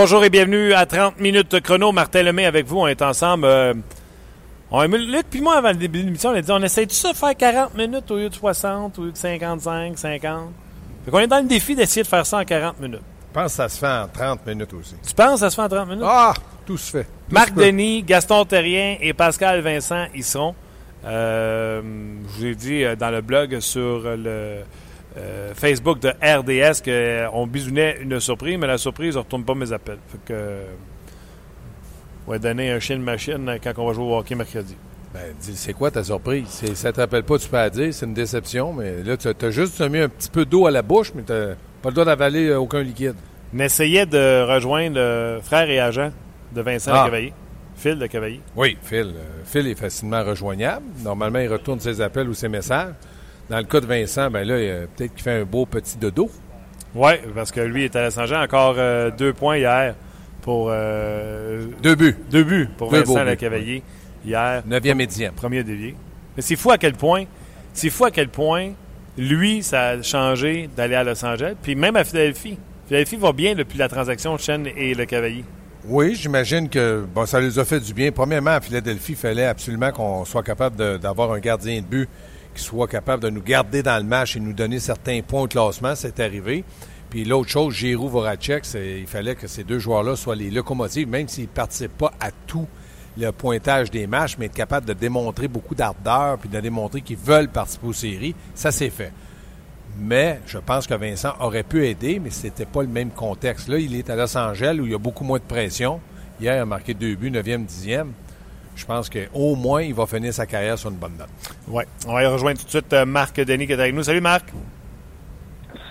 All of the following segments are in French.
Bonjour et bienvenue à 30 minutes chrono. Martin Lemay avec vous. On est ensemble. Euh, on, Luc puis moi, avant le début de l'émission, on a dit on essaie de ça faire 40 minutes au lieu de 60, au lieu de 55, 50. Fait qu'on est dans le défi d'essayer de faire ça en 40 minutes. Je pense que ça se fait en 30 minutes aussi. Tu penses que ça se fait en 30 minutes? Ah! Tout se fait. Marc Denis, Gaston Terrien et Pascal Vincent y seront. Euh, je vous ai dit euh, dans le blog sur le euh, Facebook de RDS qu'on bisounait une surprise, mais la surprise ne retourne pas mes appels. Fait que, on va donner un chien de machine quand on va jouer au hockey mercredi. Ben, c'est quoi ta surprise? Ça ne te rappelle pas, tu peux la dire, c'est une déception, mais là, tu as, juste mis un petit peu d'eau à la bouche, mais tu n'as pas le droit d'avaler euh, aucun liquide. On essayait de rejoindre le frère et agent de Vincent ah. Cavalier. Phil de Cavalier. Oui, Phil. Euh, Phil est facilement rejoignable. Normalement, il retourne ses appels ou ses messages. Dans le cas de Vincent, ben là, peut-être qu'il fait un beau petit dodo. Oui, parce que lui est à la Encore euh, deux points hier pour. Euh, deux buts. Deux buts pour Vincent Le Cavalier hier. Neuvième et dixième. Premier dévié. Mais c'est fou à quel point. C'est fou à quel point lui, ça a changé d'aller à Los Angeles. Puis même à Philadelphie. Philadelphie va bien depuis la transaction Chen et Le Cavalier. Oui, j'imagine que bon, ça les a fait du bien. Premièrement, à Philadelphie, il fallait absolument qu'on soit capable d'avoir un gardien de but soit capable de nous garder dans le match et nous donner certains points au classement. C'est arrivé. Puis l'autre chose, Giroud, Voracek, il fallait que ces deux joueurs-là soient les locomotives, même s'ils ne participent pas à tout le pointage des matchs, mais être capable de démontrer beaucoup d'ardeur puis de démontrer qu'ils veulent participer aux séries, ça s'est fait. Mais je pense que Vincent aurait pu aider, mais ce n'était pas le même contexte. Là, il est à Los Angeles où il y a beaucoup moins de pression. Hier, il a marqué deux buts, 9e, 10e je pense qu'au moins, il va finir sa carrière sur une bonne note. Oui. On va y rejoindre tout de suite euh, Marc Denis qui est avec nous. Salut Marc.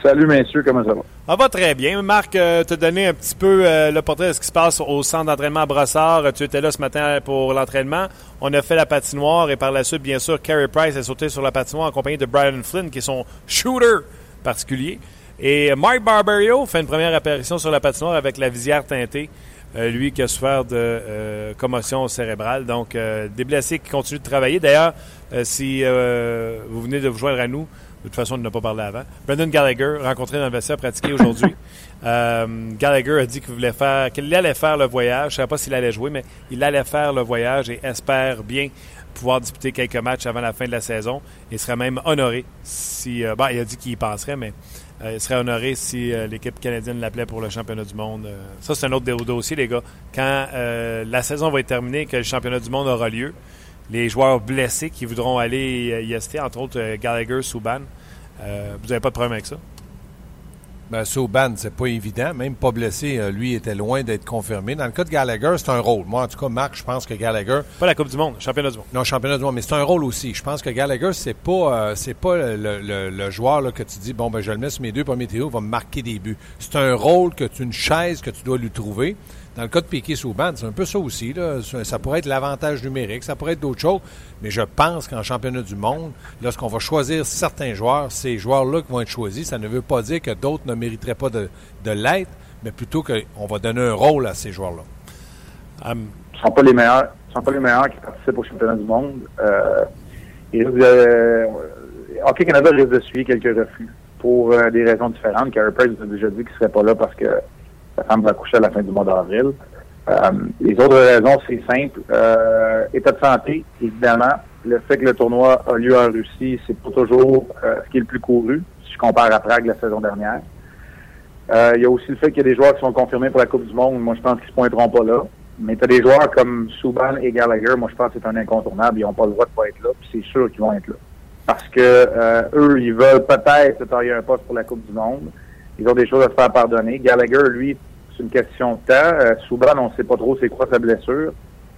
Salut messieurs, comment ça va? Ça va très bien. Marc, euh, te donner un petit peu euh, le portrait de ce qui se passe au centre d'entraînement à Brossard. Tu étais là ce matin pour l'entraînement. On a fait la patinoire et par la suite, bien sûr, Carey Price a sauté sur la patinoire en compagnie de Brian Flynn, qui est son shooter particulier. Et Mark Barberio fait une première apparition sur la patinoire avec la visière teintée. Euh, lui qui a souffert de euh, commotion cérébrale. Donc, euh, des blessés qui continuent de travailler. D'ailleurs, si vous venez de vous joindre à nous, de toute façon, on n'a pas parlé avant. Brendan Gallagher, rencontré dans le vestiaire, pratiqué aujourd'hui. Gallagher a dit qu'il voulait faire, qu'il allait faire le voyage. Je ne savais pas s'il allait jouer, mais il allait faire le voyage et espère bien pouvoir disputer quelques matchs avant la fin de la saison. Il serait même honoré si. Bah, il a dit qu'il y penserait, mais euh, il serait honoré si euh, l'équipe canadienne l'appelait pour le championnat du monde. Euh, ça, c'est un autre dossier, les gars. Quand la saison va être terminée, que le championnat du monde aura lieu, les joueurs blessés qui voudront aller y assister, entre autres Gallagher, Souban, vous n'avez pas de problème avec ça? Ben, Souban, c'est pas évident. Même pas blessé, euh, lui était loin d'être confirmé. Dans le cas de Gallagher, c'est un rôle. Moi, en tout cas, Marc, je pense que Gallagher. Pas la Coupe du Monde, championnat du monde. Non, championnat du monde, mais c'est un rôle aussi. Je pense que Gallagher, c'est pas, euh, c'est pas le, joueur là, que tu dis, bon, ben, je le mets sur mes deux premiers théos, il va me marquer des buts. C'est un rôle que tu, une chaise que tu dois lui trouver. Dans le cas de Piquet Souban, c'est un peu ça aussi. Là. Ça pourrait être l'avantage numérique, ça pourrait être d'autres choses. Mais je pense qu'en championnat du monde, lorsqu'on va choisir certains joueurs, ces joueurs-là qui vont être choisis, ça ne veut pas dire que d'autres ne mériteraient pas de, l'être, mais plutôt qu'on va donner un rôle à ces joueurs-là. Um, ce ne sont pas les meilleurs. sont pas les meilleurs qui participent au championnat du monde. Euh, et euh, Hockey Canada risque de suivre quelques refus pour euh, des raisons différentes. Carey Price a déjà dit qu'il ne serait pas là parce que sa femme va coucher à la fin du mois d'avril. Euh, les autres raisons, c'est simple. Euh, état de santé, évidemment. Le fait que le tournoi a lieu en Russie, c'est pas toujours euh, ce qui est le plus couru, si je compare à Prague la saison dernière. il y a aussi le fait qu'il y a des joueurs qui sont confirmés pour la Coupe du Monde. Moi, je pense qu'ils se pointeront pas là. Mais tu as des joueurs comme Subban et Gallagher, moi, je pense que c'est un incontournable. Ils n'ont pas le droit de pas être là, puis c'est sûr qu'ils vont être là. Parce que eux, ils veulent peut-être se tailler un poste pour la Coupe du Monde. Ils ont des choses à se faire pardonner. Gallagher, lui, c'est une question de temps. Euh, Souban, on ne sait pas trop c'est quoi sa blessure.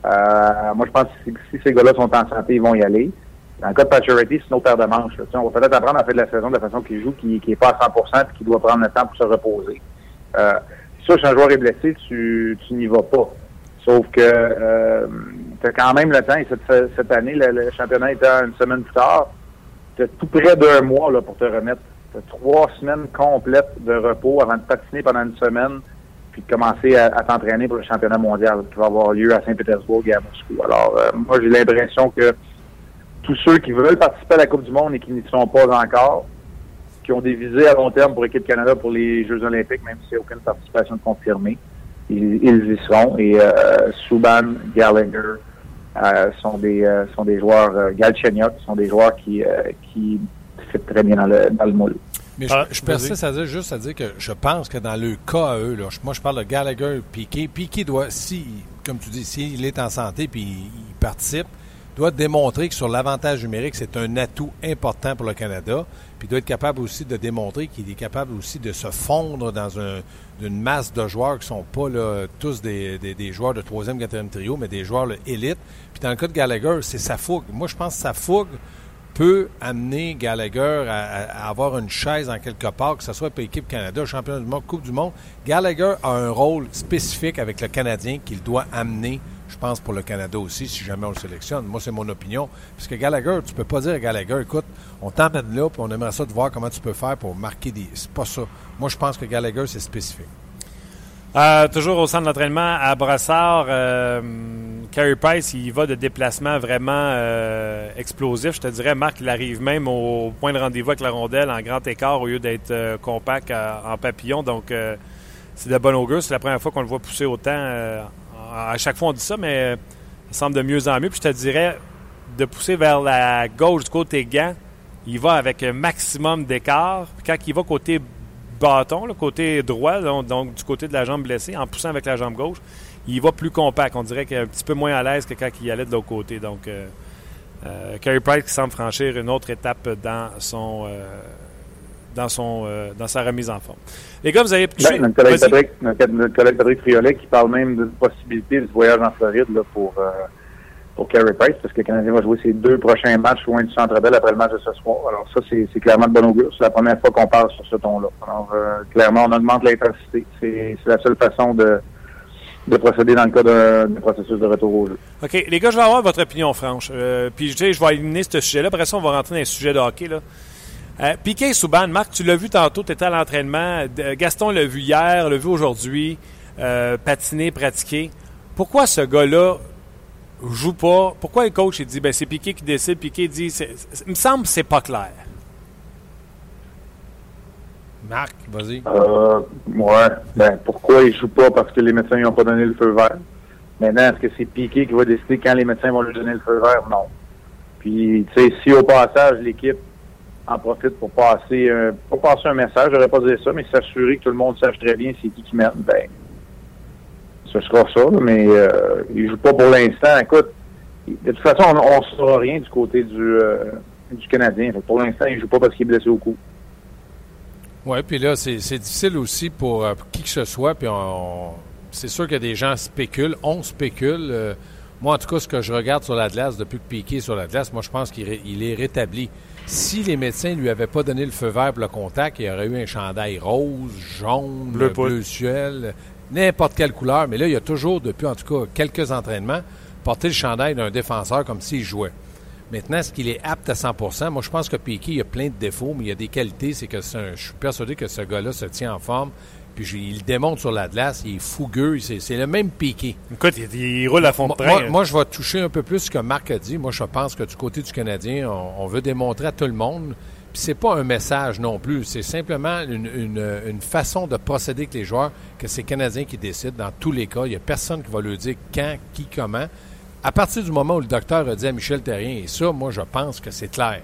Euh, moi, je pense que si ces gars-là sont en santé, ils vont y aller. Dans le cas de Pacioretty, c'est nos paire de manches. On va peut-être apprendre à faire de la saison de la façon qu'il joue, qui n'est pas à 100 et qui doit prendre le temps pour se reposer. Euh, sûr, si un joueur est blessé, tu, tu n'y vas pas. Sauf que euh, tu as quand même le temps. Et cette, cette année, le, championnat était une semaine plus tard. Tu as tout près d'un mois là, pour te remettre. Trois semaines complètes de repos avant de patiner pendant une semaine puis de commencer à, t'entraîner pour le championnat mondial qui va avoir lieu à Saint-Pétersbourg et à Moscou. Alors, euh, moi, j'ai l'impression que tous ceux qui veulent participer à la Coupe du Monde et qui n'y sont pas encore, qui ont des visées à long terme pour l'équipe Canada pour les Jeux olympiques, même s'il n'y a aucune participation confirmée, ils, y seront. Et Subban, Gallagher sont des sont des joueurs, Galchenyuk sont des joueurs qui qui fit très bien dans le, dans le moule. Mais je, ah, persiste à dire juste à dire que je pense que dans le cas à eux, là, moi je parle de Gallagher Piquet. Piquet doit, si, comme tu dis, s'il est en santé puis il, participe, doit démontrer que sur l'avantage numérique, c'est un atout important pour le Canada. Puis doit être capable aussi de démontrer qu'il est capable aussi de se fondre dans une masse de joueurs qui sont pas là, tous des, des, joueurs de troisième, quatrième trio, mais des joueurs élite. Puis dans le cas de Gallagher, c'est sa fougue. Moi, je pense que sa fougue peut amener Gallagher à, avoir une chaise en quelque part, que ce soit pour l'équipe Canada, champion du monde, Coupe du monde. Gallagher a un rôle spécifique avec le Canadien qu'il doit amener, je pense, pour le Canada aussi, si jamais on le sélectionne. Moi, c'est mon opinion. Parce que Gallagher, tu peux pas dire à Gallagher, écoute, on t'emmène là, puis on aimerait ça de voir comment tu peux faire pour marquer des... C'est pas ça. Moi, je pense que Gallagher, c'est spécifique. Euh, toujours au centre d'entraînement à Brassard, euh, Carey Price, il va de déplacement vraiment euh, explosif. Je te dirais, Marc, il arrive même au point de rendez-vous avec la rondelle en grand écart au lieu d'être compact en papillon. Donc, c'est de bon augure. C'est la première fois qu'on le voit pousser autant. à chaque fois, on dit ça, mais il semble de mieux en mieux. Puis je te dirais, de pousser vers la gauche du côté gant, il va avec un maximum d'écart. Quand il va côté bâton, le côté droit, donc, du côté de la jambe blessée, en poussant avec la jambe gauche, il va plus compact. On dirait qu'il est un petit peu moins à l'aise que quand il allait de l'autre côté. Donc, euh, euh, Carey Price qui semble franchir une autre étape dans son euh, dans son dans sa remise en forme. Les gars, vous avez ben, notre, collègue Patrick, notre, collègue Patrick Friolet qui parle même de possibilité de voyage en Floride là, pour pour Carey Price, parce que le Canadien va jouer ses deux prochains matchs loin du Centre Bell après le match de ce soir. Alors ça, c'est clairement de bon augure. C'est la première fois qu'on parle sur ce ton-là. Alors, euh, clairement, on augmente l'intensité. C'est la seule façon de, de procéder dans le cas d'un processus de retour au jeu. OK. Les gars, je vais avoir votre opinion franche. Euh, puis, je, je vais éliminer ce sujet-là. Après ça, on va rentrer dans les sujets de hockey. Là. Euh, Piquet Souban, Marc, tu l'as vu tantôt, tu étais à l'entraînement. Gaston l'a vu hier, l'a vu aujourd'hui, euh, patiner, pratiquer. Pourquoi ce gars-là joue pas. Pourquoi le coach il dit ben c'est Piqué qui décide, Piqué dit il me semble que c'est pas clair. Marc, vas-y. Euh, ouais. Ben, pourquoi il joue pas? Parce que les médecins n'ont pas donné le feu vert. Maintenant, est-ce que c'est Piqué qui va décider quand les médecins vont lui donner le feu vert? Non. Puis, tu sais, si au passage, l'équipe en profite pour passer un, pour passer un message, j'aurais pas dit ça, mais s'assurer que tout le monde sache très bien c'est qui qui mène, ben, ce sera ça, mais euh, il ne joue pas pour l'instant. Écoute, de toute façon, on ne saura rien du côté du, euh, du Canadien. pour l'instant, il ne joue pas parce qu'il est blessé au cou. Oui, puis là, c'est difficile aussi pour, euh, qui que ce soit. Puis c'est sûr que des gens spéculent. On spécule. moi, en tout cas, ce que je regarde sur la glace depuis que Piqué est sur la glace, moi, je pense qu'il est rétabli. Si les médecins ne lui avaient pas donné le feu vert pour le contact, il y aurait eu un chandail rose, jaune, bleu, bleu ciel n'importe quelle couleur, mais là, il y a toujours, depuis en tout cas quelques entraînements, porté le chandail d'un défenseur comme s'il jouait. Maintenant, est-ce qu'il est apte à 100% Moi, je pense que Piquet, il a plein de défauts, mais il y a des qualités. C'est que je suis persuadé que ce gars-là se tient en forme. Puis il démontre sur la glace, il est fougueux, c'est le même Piquet. Écoute, il, roule à fond de train. Moi, je vais toucher un peu plus ce que Marc a dit. Moi, je pense que du côté du Canadien, on veut démontrer à tout le monde c'est pas un message non plus, c'est simplement une, façon de procéder avec les joueurs que c'est Canadiens qui décident dans tous les cas. Il n'y a personne qui va leur dire quand, qui, comment. À partir du moment où le docteur a dit à Michel Terrien, et ça, moi, je pense que c'est clair.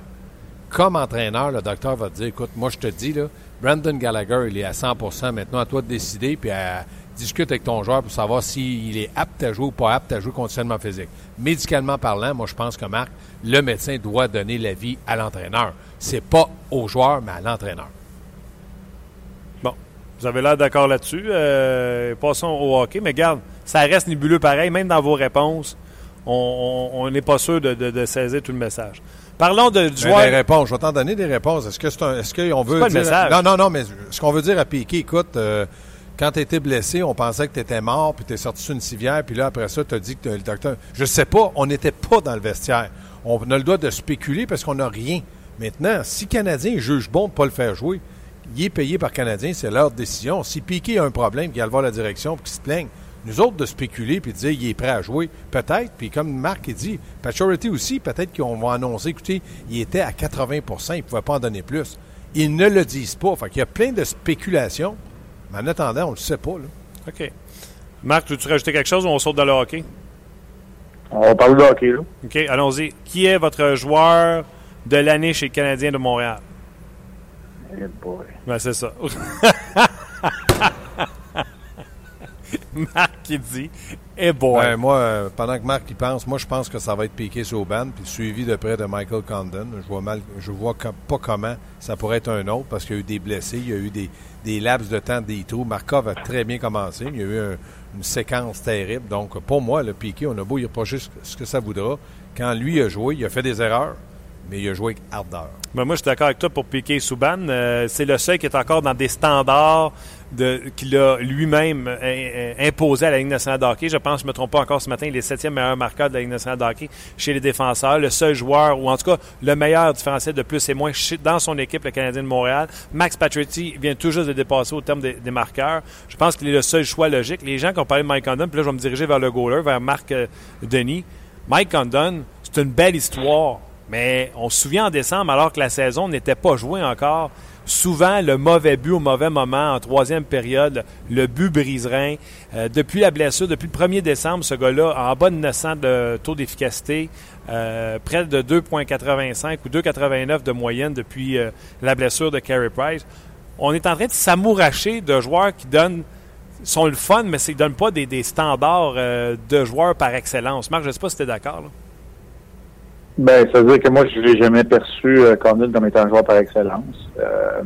Comme entraîneur, le docteur va te dire, écoute, moi, je te dis, là, Brandon Gallagher, il est à 100% maintenant, à toi de décider, puis à, discute avec ton joueur pour savoir s'il est apte à jouer ou pas apte à jouer conditionnement physique. Médicalement parlant, moi, je pense que Marc, le médecin doit donner l'avis à l'entraîneur. C'est pas au joueur, mais à l'entraîneur. Bon, vous avez l'air d'accord là-dessus. Euh, passons au hockey, mais garde, ça reste nébuleux pareil, même dans vos réponses. On n'est pas sûr de, saisir tout le message. Parlons de, du joueur. Des réponses. Je vais t'en donner des réponses. Est-ce que c'est est-ce qu'on veut pas dire... le message. Non, non, non, mais ce qu'on veut dire à Piquet, écoute, euh, quand tu étais blessé, on pensait que tu étais mort, puis tu es sorti sur une civière, puis là, après ça, tu as dit que le docteur. Je sais pas, on n'était pas dans le vestiaire. On a le droit de spéculer parce qu'on n'a rien. Maintenant, si Canadien juge bon de ne pas le faire jouer, il est payé par Canadien, c'est leur décision. Si Piqué a un problème, qu'il va voir la direction, qu'il se plaigne, nous autres de spéculer puis de dire il est prêt à jouer, peut-être. Puis comme Marc dit, Paturity aussi, peut-être qu'on va annoncer, écoutez, il était à 80% il ne pouvait pas en donner plus. Ils ne le disent pas. Fait qu'il y a plein de spéculations. Mais en attendant, on ne le sait pas. Là. OK. Marc, veux-tu rajouter quelque chose ou on saute dans le hockey? On va parler de hockey, là. OK, allons-y. Qui est votre joueur de l'année chez le Canadien de Montréal? Eh boy. Ben, c'est ça. Marc qui dit Eh boy. Ben, moi, euh, pendant que Marc y pense, moi je pense que ça va être piqué sur ban, puis suivi de près de Michael Condon. Je vois mal, je vois pas comment ça pourrait être un autre parce qu'il y a eu des blessés, il y a eu des, des laps de temps, des trous. Markov a très bien commencé, il y a eu une séquence terrible. Donc pour moi, le piqué, on a beau y reprocher ce que ça voudra. Quand lui a joué, il a fait des erreurs mais il a joué avec ardeur. Ben moi, je suis d'accord avec toi pour piquer Souban. Euh, c'est le seul qui est encore dans des standards qu'il a lui-même euh, euh, imposé à la Ligue nationale de hockey. Je pense, je ne me trompe pas encore ce matin, il est septième meilleur marqueur de la Ligue nationale de hockey chez les défenseurs. Le seul joueur, ou en tout cas le meilleur différentiel de plus et moins dans son équipe, le Canadien de Montréal. Max Patrick vient tout juste de dépasser au terme des, marqueurs. Je pense qu'il est le seul choix logique. Les gens qui ont parlé de Mike Condon, puis là, je vais me diriger vers le goaler, vers Marc Denis. Mike Condon, c'est une belle histoire mais on se souvient en décembre, alors que la saison n'était pas jouée encore, souvent le mauvais but au mauvais moment en troisième période, le but briserait. Euh, depuis la blessure, depuis le 1er décembre, ce gars-là, en bas de 900 de taux d'efficacité, euh, près de 2,85 ou 2,89 de moyenne depuis euh, la blessure de Carey Price. On est en train de s'amouracher de joueurs qui donnent sont le fun, mais qui ne donnent pas des, standards de joueurs par excellence. Marc, je ne sais pas si tu es d'accord. Ben, ça veut dire que moi, je l'ai jamais perçu euh, comme étant un joueur par excellence. Euh,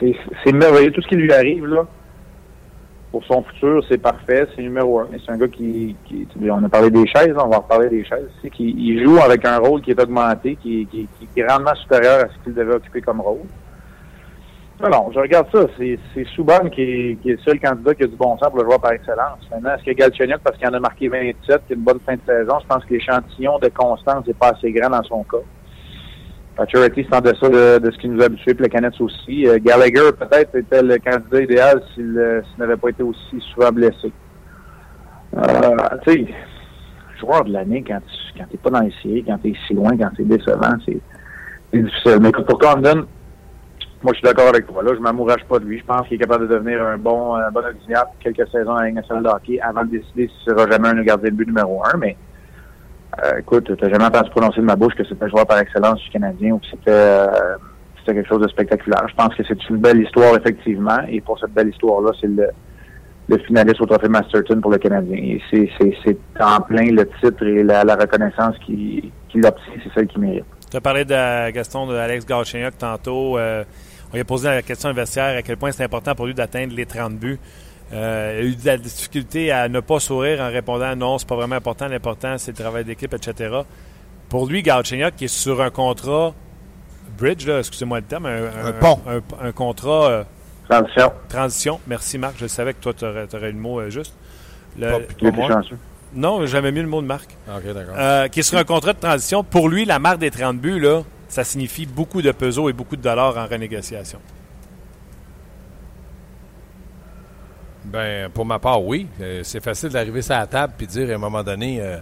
c'est merveilleux. Tout ce qui lui arrive, là, pour son futur, c'est parfait. C'est numéro un. C'est un gars qui, qui, On a parlé des chaises, on va reparler des chaises. Qui, il joue avec un rôle qui est augmenté, qui, qui, qui est grandement supérieur à ce qu'il devait occuper comme rôle. Non, je regarde ça. C'est Souban qui est, le seul candidat qui a du bon sens pour le joueur par excellence. Maintenant, est-ce que Galchenyuk, parce qu'il en a marqué 27, qui a une bonne fin de saison, je pense que l'échantillon de constance n'est pas assez grand dans son cas. Paturity, c'est en deçà de, de, ce qui nous a habitués, puis le Canets aussi. Euh, Gallagher, peut-être, était le candidat idéal euh, s'il n'avait pas été aussi souvent blessé. Euh, tu sais, joueur de l'année, quand tu n'es pas dans les séries, quand tu es si loin, quand c'est décevant, c'est difficile. Mais pour Condon, moi, je suis d'accord avec toi. Là, je m'amourage pas de lui. Je pense qu'il est capable de devenir un bon, un bon auxiliaire pour quelques saisons à nationale de hockey avant de décider s'il sera jamais un gardien de but numéro un. Mais euh, écoute, tu n'as jamais entendu prononcer de ma bouche que c'était un joueur par excellence du Canadien ou que c'était euh, quelque chose de spectaculaire. Je pense que c'est une belle histoire, effectivement. Et pour cette belle histoire-là, c'est le, finaliste au trophée Masterton pour le Canadien. C'est, en plein le titre et la, reconnaissance qu'il, qu'il obtient, c'est celle qu'il mérite. Tu as parlé de Gaston, de Alex Galchenyuk tantôt. Euh, on lui a posé la question investière à quel point c'est important pour lui d'atteindre les 30 buts. Euh, il a eu de la difficulté à ne pas sourire en répondant non, c'est pas vraiment important, l'important c'est le travail d'équipe, etc. Pour lui, Galchenyuk, qui est sur un contrat bridge, excusez-moi le terme, un, pont. Un, contrat. Euh, transition. Transition. Merci Marc, je savais que toi tu aurais, le mot euh, juste. Le, pas, Non, j'avais mis le mot de Marc. Ah, OK, d'accord. qui est sur un contrat de transition. Pour lui, la marque des 30 buts, là, ça signifie beaucoup de pesos et beaucoup de dollars en renégociation. Ben, pour ma part, oui. Euh, c'est facile d'arriver sur la table et dire à un moment donné, euh,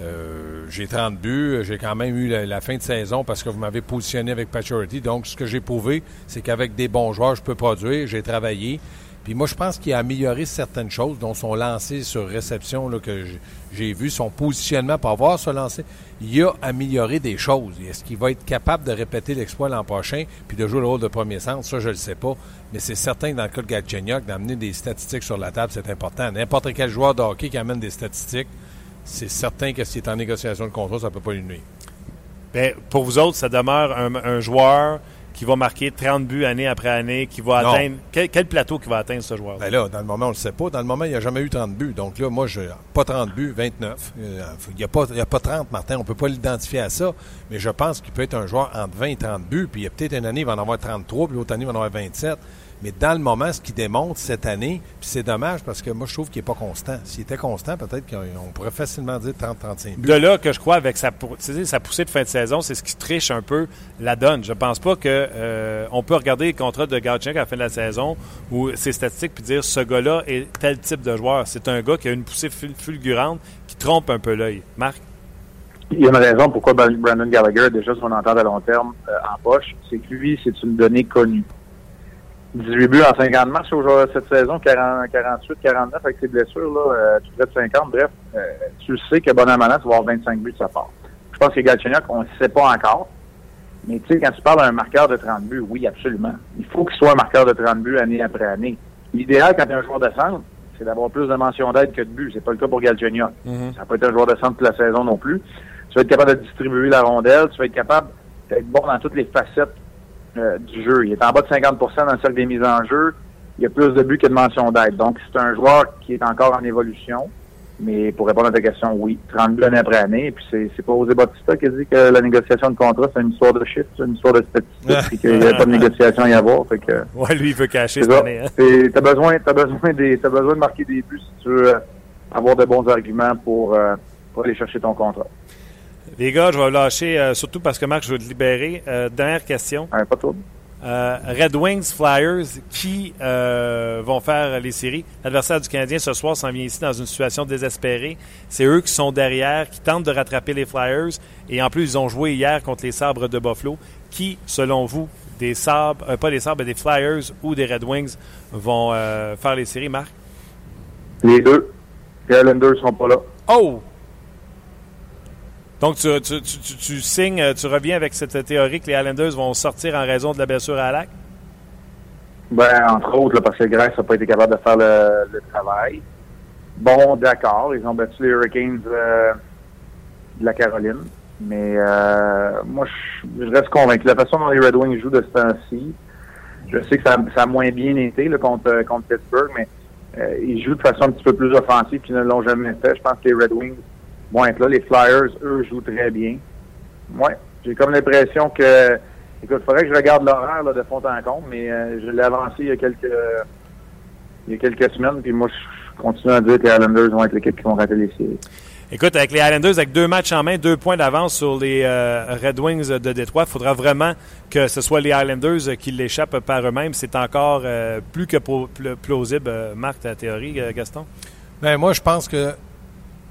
euh, j'ai 30 buts, j'ai quand même eu la, fin de saison parce que vous m'avez positionné avec Paturity. Donc, ce que j'ai prouvé, c'est qu'avec des bons joueurs, je peux produire, j'ai travaillé. Puis moi, je pense qu'il a amélioré certaines choses, dont son lancer sur réception là, que j'ai vu, son positionnement pour avoir ce lancer. Il a amélioré des choses. Est-ce qu'il va être capable de répéter l'exploit l'an prochain puis de jouer le rôle de premier centre? Ça, je ne le sais pas. Mais c'est certain que dans le cas de Gatchenyok, d'amener des statistiques sur la table, c'est important. N'importe quel joueur de hockey qui amène des statistiques, c'est certain que s'il est en négociation de contrat, ça ne peut pas lui nuire. Bien, pour vous autres, ça demeure un joueur qui va marquer 30 buts année après année, qui va atteindre. Quel, plateau qui va atteindre ce joueur? Ben là, dans le moment, on ne le sait pas. Dans le moment, il n'y a jamais eu 30 buts. Donc là, moi, je pas 30 buts, 29. Euh, il n'y a, pas, a pas 30, Martin. On ne peut pas l'identifier à ça. Mais je pense qu'il peut être un joueur entre 20 et 30 buts. Puis il y a peut-être une année, il va en avoir 33, puis l'autre année, il va en avoir 27. Mais dans le moment, ce qu'il démontre cette année, puis c'est dommage parce que moi, je trouve qu'il n'est pas constant. S'il était constant, peut-être qu'on pourrait facilement dire 30-35 buts. De là que je crois, avec sa, sa poussée de fin de saison, c'est ce qui triche un peu la donne. Je pense pas qu'on euh, peut regarder les contrats de Gauthier à la fin de la saison ou ses statistiques puis dire ce gars-là est tel type de joueur. C'est un gars qui a une poussée fulgurante qui trompe un peu l'œil. Marc? Il y a une raison pourquoi Brandon Gallagher a déjà son entente à long terme euh, en poche. C'est que lui, c'est une donnée connue 18 buts en 50 matchs aujourd'hui cette saison, 40, 48, 49 avec ses blessures, là, euh, tout près de 50. Bref, euh, tu sais que Bonamana, tu vas avoir 25 buts de sa part. Je pense que Galchenyuk, on ne sait pas encore. Mais tu sais, quand tu parles d'un marqueur de 30 buts, oui, absolument. Il faut qu'il soit un marqueur de 30 buts année après année. L'idéal quand tu es un joueur de centre, c'est d'avoir plus de mentions d'aide que de buts. C'est pas le cas pour Galchenyuk. Mhm. Ça n'a pas été un joueur de centre toute la saison non plus. Tu vas être capable de distribuer la rondelle. Tu vas être capable d'être bon dans toutes les facettes euh, du jeu. Il est en bas de 50% dans le cercle des mises en jeu. Il y a plus de buts que de mentions d'aide. Donc, c'est un joueur qui est encore en évolution. Mais pour répondre à ta question, oui, 30 buts année après année. Et puis, c'est, c'est pas José Bautista qui a dit que la négociation de contrat, c'est une histoire de chiffres, c'est une histoire de statistiques, et qu'il n'y avait pas de négociation à y avoir. Fait que, Ouais, lui, il veut cacher cette année. hein. T'as besoin, t'as besoin des, t'as besoin de marquer des buts si tu veux euh, avoir de bons arguments pour, euh, pour aller chercher ton contrat. Les gars, je vais lâcher, euh, surtout parce que Marc, je veux te libérer. Euh, dernière question. Pas trop. Euh, Red Wings, Flyers, qui vont faire les séries? L'adversaire du Canadien ce soir s'en vient ici dans une situation désespérée. C'est eux qui sont derrière, qui tentent de rattraper les Flyers. Et en plus, ils ont joué hier contre les Sabres de Buffalo. Qui, selon vous, des Sabres, pas des Sabres, mais des Flyers ou des Red Wings vont faire les séries, Marc? Les deux. Les Islanders sont pas là. Oh! Donc, tu, tu, tu, tu- signes, euh, tu reviens avec cette théorie que les Islanders vont sortir en raison de la blessure à Lac? Ben, entre autres, là, parce que Grèce n'a pas été capable de faire le, travail. Bon, d'accord, ils ont battu les Hurricanes euh, de la Caroline. Mais euh, moi, je, reste convaincu. La façon dont les Red Wings jouent de ce temps-ci, je sais que ça, a moins bien été contre, contre Pittsburgh, mais ils jouent de façon un petit peu plus offensive qu'ils ne l'ont jamais fait. Je pense que les Red Wings vont être là. Les Flyers, eux, jouent très bien. Ouais, j'ai comme l'impression que Écoute, il faudrait que je regarde l'horaire là, de fond en comble, mais euh, je l'ai avancé il y a quelques il y a quelques semaines, puis moi je continue à dire que les Islanders vont être l'équipe qui vont rater les séries. Écoute, avec les Islanders, avec deux matchs en main, deux points d'avance sur les euh, Red Wings de Détroit, il faudra vraiment que ce soit les Islanders qui l'échappent par eux-mêmes. C'est encore euh, plus que plausible. Marc, ta théorie, Gaston? Ben, moi, je pense que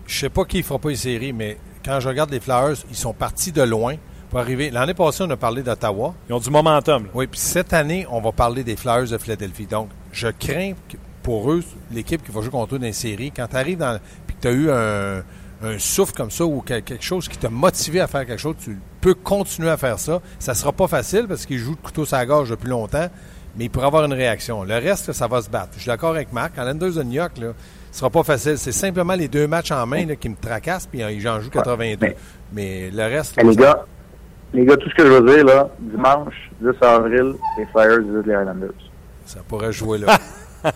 je sais pas qui ne fera pas les séries, mais quand je regarde les Flyers, ils sont partis de loin pour arriver. L'année passée, on a parlé d'Ottawa. Ils ont du momentum. là. Oui, puis cette année, on va parler des Flyers de Philadelphie. Donc, je crains que pour eux, l'équipe qui va jouer contre eux dans les séries, quand tu arrives dans. puis que tu as eu un, un souffle comme ça ou quel- quelque chose qui t'a motivé à faire quelque chose, tu peux continuer à faire ça. Ça sera pas facile parce qu'ils jouent de couteau sur la gorge depuis longtemps, mais il pourrait avoir une réaction. Le reste, ça va se battre. Je suis d'accord avec Marc. En Landers de New York, là, ce sera pas facile. C'est simplement les deux matchs en main là, qui me tracassent, puis euh, j'en joue 82. mais- Mais le reste. Eh, là, les gars, les gars, tout ce que je veux dire, là, dimanche 10 avril, les Flyers visitent les Islanders. ça pourrait jouer là.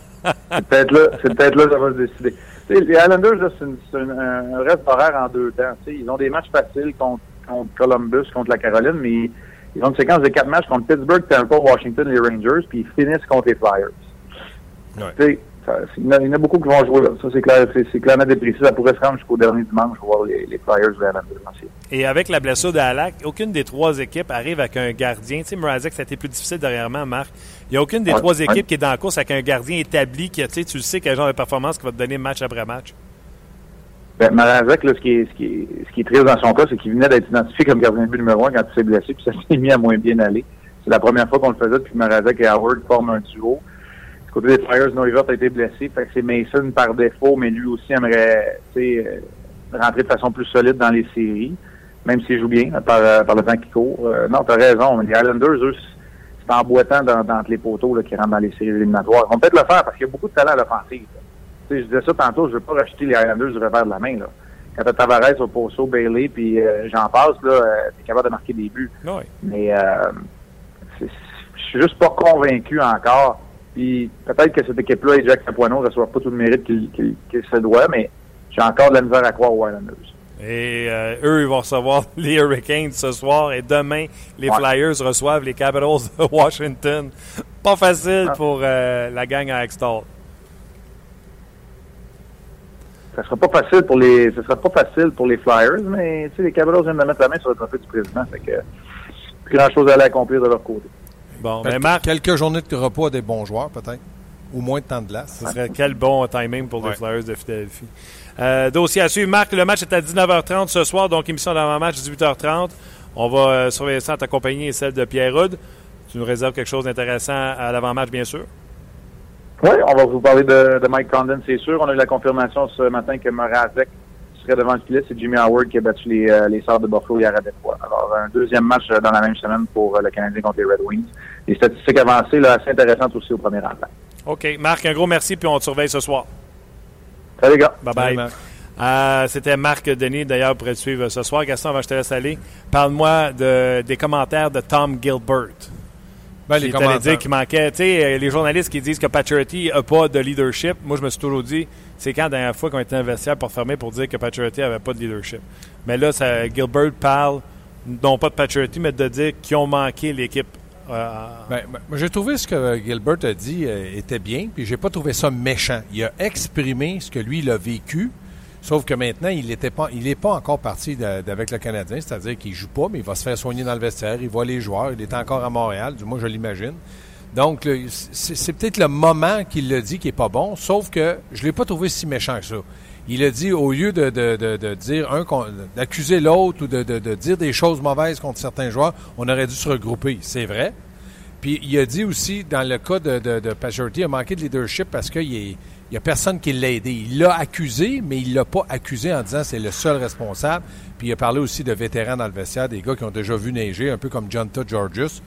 C'est peut-être là, c'est peut-être là que ça va se décider. Tu sais, les Islanders, là, c'est, un reste horaire en deux temps. Ils ont des matchs faciles contre, contre Columbus, contre la Caroline, mais ils ont une séquence de quatre matchs contre Pittsburgh, Tampa, Washington, les Rangers, puis ils finissent contre les Flyers. Ouais. Ça- il y, en a, il y en a beaucoup qui vont jouer là. Ça, c'est clair, c'est, clairement déprécis. Ça pourrait se rendre jusqu'au dernier dimanche voir les, les Flyers en série. Et avec la blessure de Halak, aucune des trois équipes arrive avec un gardien. Tu sais, Mrazek, ça a été plus difficile dernièrement, Marc. Il n'y a aucune des Ouais, trois ouais. équipes qui est dans la course avec un gardien établi qui, tu sais, tu le sais quel genre de performance qui va te donner match après match. Ben, Marazek, là, ce qui, est, ce, qui est, ce qui est triste dans son cas, c'est qu'il venait d'être identifié comme gardien de but numéro un quand il s'est blessé, puis ça s'est mis à moins bien aller. C'est la première fois qu'on le faisait depuis que Marazek et Howard forment un duo. Côté des Flyers, a été blessé, fait que c'est Mason par défaut, mais lui aussi aimerait tu euh, rentrer de façon plus solide dans les séries, même s'il joue bien par, euh, par le temps qui court. Euh, non, t'as raison. Les Islanders, eux, c'est emboîtant dans, dans les poteaux là, qui rentrent dans les séries éliminatoires. Ils vont peut-être le faire parce qu'il y a beaucoup de talent à l'offensive. Tu je disais ça tantôt, je veux pas racheter les Islanders du revers de la main. Là. Quand t'as Tavares, au Poso, Bailey, puis euh, j'en passe, là, euh, t'es capable de marquer des buts. Oui. Mais euh, je suis juste pas convaincu encore. Puis peut-être que cette équipe-là et Jack Capuano ne reçoivent pas tout le mérite qu'il se doit, mais j'ai encore de la misère à croire aux Islanders. Et euh, eux, ils vont recevoir les Hurricanes ce soir. Et demain, les Ouais. Flyers reçoivent les Capitals de Washington. Pas facile Ah. pour euh, la gang à Extall. Ça sera pas facile pour les, ça sera pas facile pour les Flyers, mais tu sais, les Capitals viennent de mettre la main sur le trophée du président, fait que plus grand chose à aller accomplir de leur côté. Bon, Fait mais que Marc, Quelques journées de repos à des bons joueurs, peut-être. Ou moins de temps de glace. ce serait quel bon timing pour les Ouais. Flyers de Philadelphie. Euh, dossier à suivre. Marc, le match est à 19h30 ce soir, donc émission d'avant-match 18h30. On va euh, surveiller ça en ta compagnie et celle de Pierre Rude. tu nous réserves quelque chose d'intéressant à l'avant-match, bien sûr? Oui, on va vous parler de, Mike Condon, c'est sûr. On a eu la confirmation ce matin que Morazek serait devant le filet. C'est Jimmy Howard qui a battu les, euh, les de Buffalo hier à Détroit. Alors, un deuxième match euh, dans la même semaine pour euh, le Canadien contre les Red Wings. Les statistiques avancées, là, assez intéressantes aussi au premier rang. OK. Marc, un gros merci, puis on te surveille ce soir. Salut, les gars. Bye-bye. C'était Marc Denis, d'ailleurs, pour te suivre ce soir. Gaston, avant que je te laisse aller, parle-moi de, des commentaires de Tom Gilbert. Ben, les dire qu'il manquait. Tu sais, euh, les journalistes qui disent que Paturity n'a pas de leadership, moi, je me suis toujours dit, c'est quand la dernière fois qu'on était investi pour fermer pour dire que Paturity n'avait pas de leadership. Mais là, ça, Gilbert parle, non pas de Paturity, mais de dire qu'ils ont manqué l'équipe. Euh, ben, ben, j'ai trouvé ce que Gilbert a dit euh, était bien, puis j'ai pas trouvé ça méchant. Il a exprimé ce que lui, il a vécu. Sauf que maintenant, il n'est pas, pas encore parti avec le Canadien, c'est-à-dire qu'il joue pas, mais il va se faire soigner dans le vestiaire, il voit les joueurs, il est encore à Montréal, du moins je l'imagine. Donc, c'est peut-être le moment qu'il le dit qui n'est pas bon, sauf que je ne l'ai pas trouvé si méchant que ça. Il a dit, au lieu de, dire un, d'accuser l'autre ou de, dire des choses mauvaises contre certains joueurs, on aurait dû se regrouper. C'est vrai. Puis il a dit aussi, dans le cas de, de, il a manqué de leadership parce qu'il n'y a personne qui l'a aidé. Il l'a accusé, mais il ne l'a pas accusé en disant c'est le seul responsable. Puis il a parlé aussi de vétérans dans le vestiaire, des gars qui ont déjà vu neiger, un peu comme Jonta Georgius.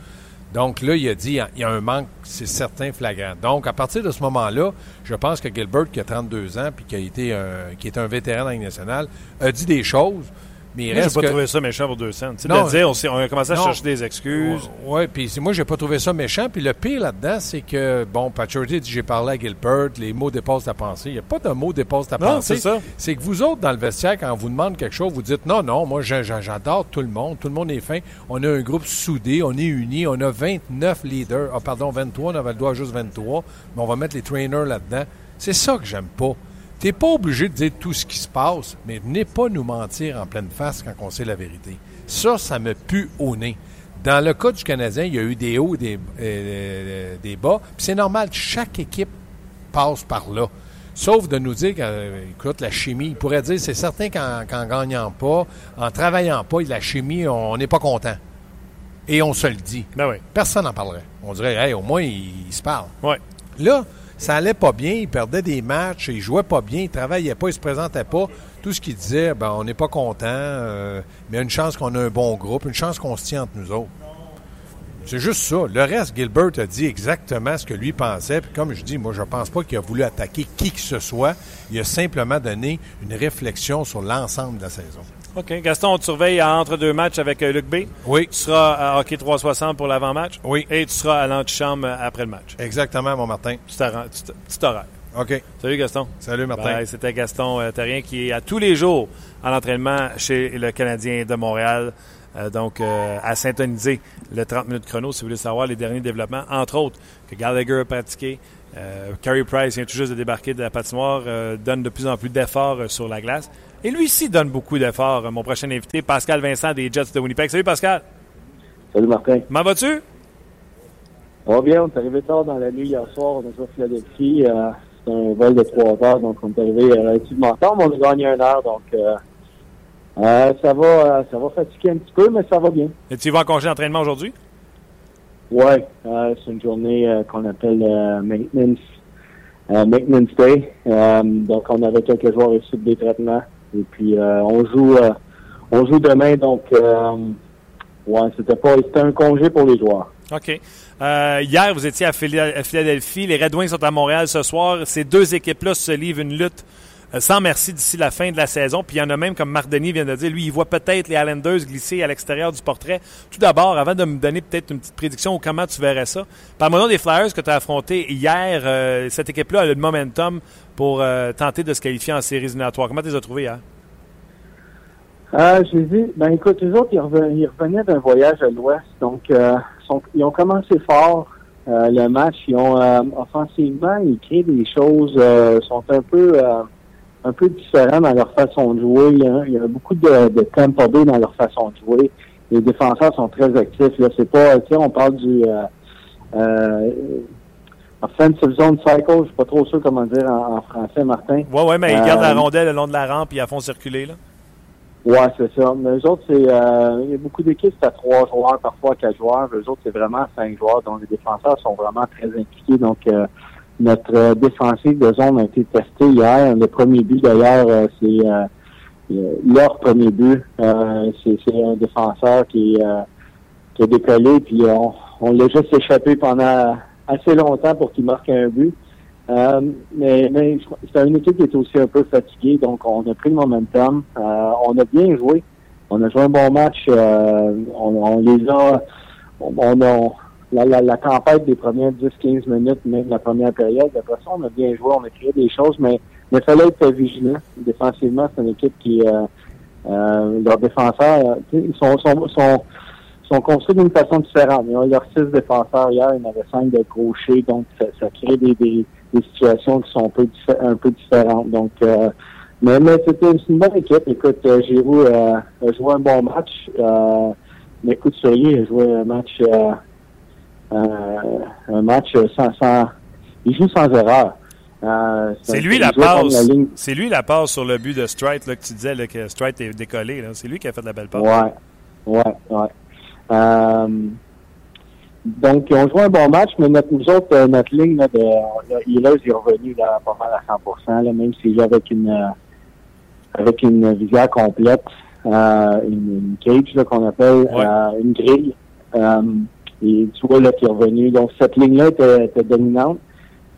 Donc là, il a dit il y a un manque, c'est certain, flagrant. Donc, à partir de ce moment-là, je pense que Gilbert, qui a 32 ans puis qui a été un, est un vétéran dans la nationale, a dit des choses mais il reste. pas trouvé ça méchant pour deux cents. Non, dire, on, a commencé à chercher des excuses. Oui, puis moi, j'ai pas trouvé ça méchant. Puis le pire là-dedans, c'est que, bon, Patrick dit j'ai parlé à Gilbert, les mots dépassent ta pensée. Il n'y a pas de mots dépassent ta non, pensée. c'est ça. C'est que vous autres, dans le vestiaire, quand on vous demande quelque chose, vous dites non, non, moi, j'adore tout le monde. Tout le monde est fin. On a un groupe soudé, on est unis. On a 29 leaders. Ah, pardon, 23. On avait le droit juste 23. Mais on va mettre les trainers là-dedans. C'est ça que j'aime pas. Tu n'es pas obligé de dire tout ce qui se passe, mais venez pas nous mentir en pleine face quand on sait la vérité. Ça, ça me pue au nez. Dans le cas du Canadien, il y a eu des hauts et des, euh, des bas. Puis c'est normal, chaque équipe passe par là. Sauf de nous dire écoute, la chimie, il pourrait dire, c'est certain qu'en gagnant pas, en travaillant pas, la chimie, on n'est pas content. Et on se le dit. Ben Personne n'en parlerait. On dirait, hey, au moins, ils il se parlent. Ouais. Là, ça allait pas bien, il perdait des matchs, il jouait pas bien, il travaillait pas, il se présentait pas. Tout ce qu'il disait, ben, on n'est pas content, euh, mais une chance qu'on a un bon groupe, une chance qu'on se tient entre nous autres. C'est juste ça. Le reste, Gilbert a dit exactement ce que lui pensait. Puis comme je dis, moi, je pense pas qu'il a voulu attaquer qui que ce soit. Il a simplement donné une réflexion sur l'ensemble de la saison. OK. Gaston, on te surveille entre deux matchs avec euh, Luc B. Oui. Tu seras à Hockey 360 pour l'avant-match. Oui. Et tu seras à l'antichambre euh, après le match. Exactement, mon Martin. Petit horaire. OK. Salut, Gaston. Salut, Martin. C'était Gaston euh, Terrien qui est à tous les jours à l'entraînement chez le Canadien de Montréal. donc, à syntoniser le 30 minutes chrono si vous voulez savoir les derniers développements, entre autres, que Gallagher a pratiqué. Carey Price vient tout juste de débarquer de la patinoire, donne de plus en plus d'efforts sur la glace. Et lui aussi donne beaucoup d'efforts. Mon prochain invité, Pascal Vincent des Jets de Winnipeg. Salut Pascal. Salut Martin. Comment vas-tu? Ça va bien. On est arrivé tard dans la nuit hier soir. On est à Philadelphie. Euh, c'est un vol de trois heures, donc on est arrivé euh, relativement tard, mais on a gagné une heure, donc euh, ça va ça va fatiguer un petit peu, mais ça va bien. Et tu vas en congé d'entraînement aujourd'hui? Oui, c'est une journée qu'on appelle maintenance, maintenance day. donc on avait quelques joueurs issus des traitements. Et puis euh, on joue euh, on joue demain, donc euh, ouais, c'était pas c'était un congé pour les joueurs. OK. hier, vous étiez à Philadelphie. Les Red Wings sont à Montréal ce soir. Ces deux équipes-là se livrent une lutte sans merci d'ici la fin de la saison. Puis il y en a même, comme Marc Denis vient de dire, lui, il voit peut-être les Islanders glisser à l'extérieur du portrait. Tout d'abord, avant de me donner peut-être une petite prédiction ou comment tu verrais ça, parle-moi des Flyers que tu as affrontés hier. cette équipe-là a le momentum pour euh, tenter de se qualifier en séries éliminatoires. Comment tu les as trouvés hier? Euh, j'ai dit, ben écoute, les autres, ils revenaient, d'un voyage à l'ouest, donc euh, ils ont commencé fort euh, le match. Ils ont offensivement, ils créent des choses, sont un peu un peu différents dans leur façon de jouer. Il y a, beaucoup de, de tempo dans leur façon de jouer. Les défenseurs sont très actifs. Là, c'est pas, tu sais, on parle du Offensive zone cycle, je suis pas trop sûr comment dire en, français, Martin. Oui, oui, mais ils gardent la euh, rondelle le long de la rampe et à font circuler, là. Ouais, c'est ça. Mais eux autres, c'est euh, il y a beaucoup d'équipes, c'est à trois joueurs, parfois quatre joueurs. Eux autres, c'est vraiment cinq joueurs, dont les défenseurs sont vraiment très impliqués. Donc, euh, notre euh, défensive de zone a été testée hier. Le premier but, d'ailleurs, euh, c'est leur premier but. c'est un défenseur qui, qui a décollé, puis on, on l'a juste échappé pendant assez longtemps pour qu'il marque un but. Euh, mais, mais c'est une équipe qui est aussi un peu fatiguée, donc on a pris le momentum. Euh, on a bien joué. On a joué un bon match. Euh, on, les a. On, a la, la, la, tempête des premières 10-15 minutes, même la première période. Après ça, on a bien joué, on a créé des choses, mais il fallait être vigilant. Défensivement, c'est une équipe qui, euh, leurs défenseurs, ils sont, sont, sont sont construits d'une façon différente. Ils ont leurs six défenseurs hier, il y en avait cinq de gauchers, donc ça, ça crée des, des, des, situations qui sont un peu, un peu différentes. Donc, euh, mais, mais c'était une bonne équipe. Écoute, euh, Giroud euh, a joué un bon match. Euh, mais Couturier a joué un match euh, un match sans, sans il joue sans erreur. Euh, c'est lui la passe. C'est lui la passe sur le but de Strite là, que tu disais là, que Strite est décollé. C'est lui qui a fait la belle passe. Ouais, ouais, ouais. Euh, donc, on joue un bon match, mais notre, nous autres, euh, notre ligne là, de Healers est revenu là, pas mal à 100 là, même s'il est avec une euh, avec une visière complète, euh, une, cage qu'on appelle, une grille. Et tu vois là qui est revenu. Donc, cette ligne-là était, dominante.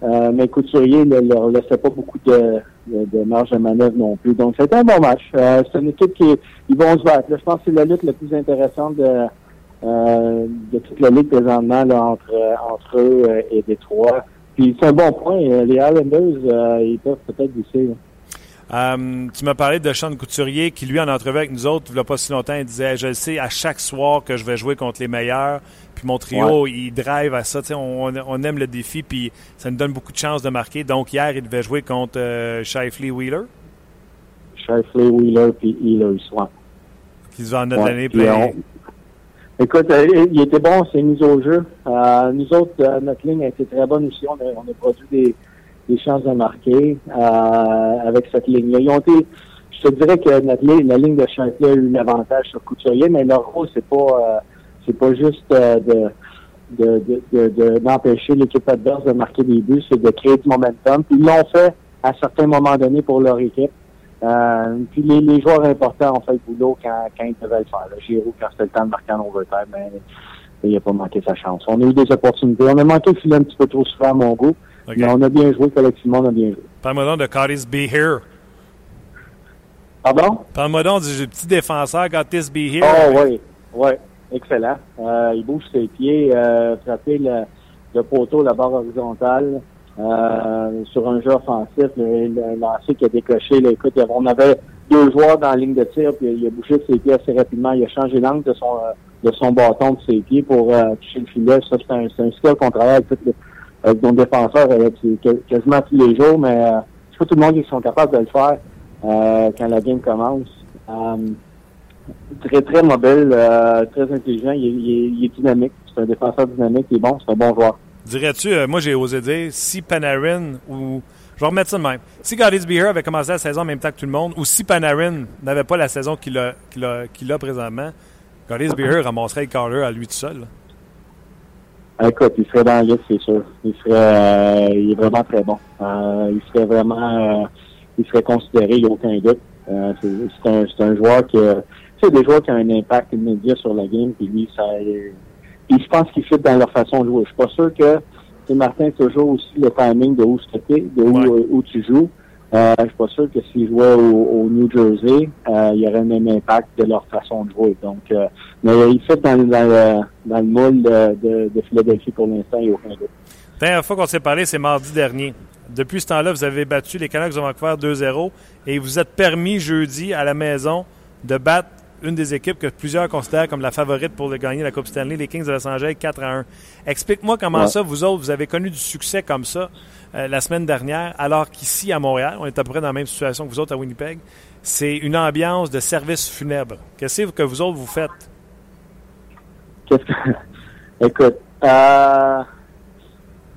mais Couturier ne leur laissait pas beaucoup de, de, marge de manœuvre non plus. Donc, c'était un bon match. c'est une équipe qui ils vont se battre. je pense que c'est la lutte la plus intéressante de euh, de toute la ligue présentement là, entre, entre eux euh, et Détroit. Puis c'est un bon point. Euh, les Islanders, ils peuvent peut-être glisser. tu m'as parlé de Sean Couturier qui, lui, en entrevue avec nous autres, il n'y a pas si longtemps, il disait Je sais à chaque soir que je vais jouer contre les meilleurs. Puis mon trio, il drive à ça. On, on, aime le défi, puis ça nous donne beaucoup de chances de marquer. Donc, hier, il devait jouer contre euh, Shifley Wheeler. Shifley Wheeler, puis Healer, soit. Qu'ils vont en donner Écoute, euh, il était bon, c'est mis au jeu. Euh, nous autres, euh, notre ligne a été très bonne aussi. On a, on a produit des, des chances de marquer avec cette ligne-là. Ils ont été, je te dirais que notre ligne, la ligne de Chantier a eu un avantage sur Couturier, mais leur rôle, c'est pas c'est pas juste de d'empêcher de, de, l'équipe adverse de marquer des buts, c'est de créer du momentum. Puis ils l'ont fait à certains moments donnés pour leur équipe. Euh, puis les, les, joueurs importants ont fait le boulot quand, quand ils devaient le faire. Là. Giroud, quand c'était le temps de marquer en overtime, mais il n'a pas manqué sa chance. On a eu des opportunités. On a manqué le filet un petit peu trop souvent à mon goût, mais on a bien joué collectivement, on a bien joué. Parle-moi donc de Curtis Be Here. Pardon? Parle-moi donc du petit défenseur Curtis Be Here. Oh oui, oui, excellent. Euh, il bouge ses pieds, euh, frapper le, le poteau, la barre horizontale. Euh, sur un jeu offensif, le, lancé qui a décoché. Là, écoute, on avait deux joueurs dans la ligne de tir, puis il a bougé ses pieds assez rapidement. Il a changé l'angle de son de son bâton de ses pieds pour euh, toucher le filet. Ça, c'est un, un skill qu'on travaille avec, avec nos défenseurs quasiment tous les jours, mais euh, c'est pas tout le monde qui sont capables de le faire euh, quand la game commence. Très, très mobile, très intelligent, il, il, il est dynamique. C'est un défenseur dynamique, il est bon, c'est un bon joueur. Dirais-tu, euh, moi j'ai osé dire, si Panarin ou. Je vais remettre ça de même. Si Goddess Beer avait commencé la saison en même temps que tout le monde, ou si Panarin n'avait pas la saison qu'il a, qu'il a, qu'il a présentement, Goddess Beer ramasserait le Carter à lui tout seul. Écoute, il serait dans la liste, c'est sûr. Il serait, euh, il est vraiment très bon. Euh, il serait vraiment, il serait considéré, il n'y a aucun doute. c'est, un, c'est un joueur qui, c'est des joueurs qui ont un impact immédiat sur la game, puis lui, ça, je pense qu'ils fit dans leur façon de jouer. Je suis pas sûr que Martin toujours aussi le timing de où, de où, euh, où tu joues. Euh, je suis pas sûr que s'ils jouaient au, New Jersey, euh, il y aurait le même impact de leur façon de jouer. Donc, euh, mais il fit dans, dans, le, dans le moule de, de, Philadelphie pour l'instant, il n'y a aucun doute. La dernière fois qu'on s'est parlé, c'est mardi dernier. Depuis ce temps-là, vous avez battu les Canucks de Vancouver 2-0 et vous êtes permis jeudi à la maison de battre une des équipes que plusieurs considèrent comme la favorite pour gagner la Coupe Stanley, les Kings de Los Angeles 4 à 1. Explique-moi comment ça, vous autres, vous avez connu du succès comme ça euh, la semaine dernière, alors qu'ici à Montréal, on est à peu près dans la même situation que vous autres à Winnipeg. C'est une ambiance de service funèbre. Qu'est-ce que vous autres vous faites? Qu'est-ce que. Écoute, euh,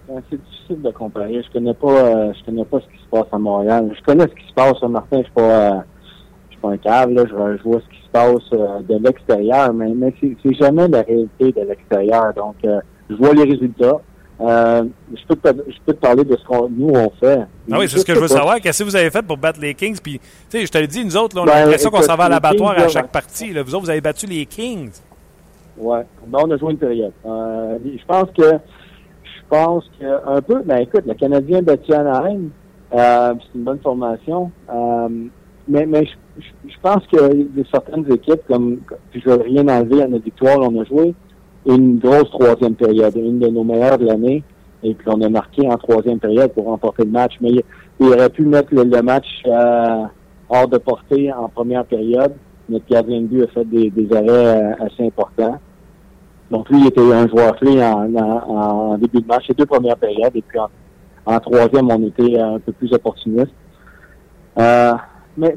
ben, c'est difficile de comparer. Je connais pas, euh, je connais pas ce qui se passe à Montréal. Je connais ce qui se passe à Martin. Je suis pas pas un cave, là, je, vois ce qui se passe euh, de l'extérieur, mais, mais c'est jamais la réalité de l'extérieur. Donc, euh, je vois les résultats. Euh, je, peux te, je peux te parler de ce qu'on nous on fait. Ah oui, c'est ce que je veux savoir. Qu'est-ce que vous avez fait pour battre les Kings? Puis, tu sais, je te l'ai dit, nous autres, là, on a ben, l'impression qu'on s'en va à l'abattoir à chaque partie. Là. Vous autres, vous avez battu les Kings. Ouais. Ben, on a joué une période. je pense que je pense que un peu, ben écoute, le Canadien a battu Anaheim. C'est une bonne formation. Euh, mais mais je, pense que certaines équipes, comme je veux rien enlever à notre victoire, on a joué une grosse troisième période, une de nos meilleures de l'année. Et puis on a marqué en troisième période pour remporter le match. Mais il, aurait pu mettre le, match euh, hors de portée en première période. Notre gardien de but a fait des, arrêts assez importants. Donc lui, il était un joueur clé en, en, début de match, les deux premières périodes. Et puis en, en troisième, on était un peu plus opportuniste. Euh, mais,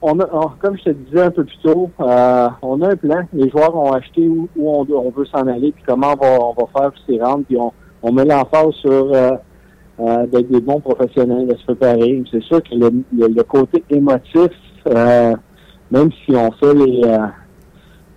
on, a, comme je te disais un peu plus tôt, euh, on a un plan. Les joueurs ont acheté où, on, veut s'en aller, puis comment on va, faire pour s'y rendre, puis on, met l'emphase sur euh, euh, des bons professionnels, de se préparer. C'est sûr que le, côté émotif, même si on fait les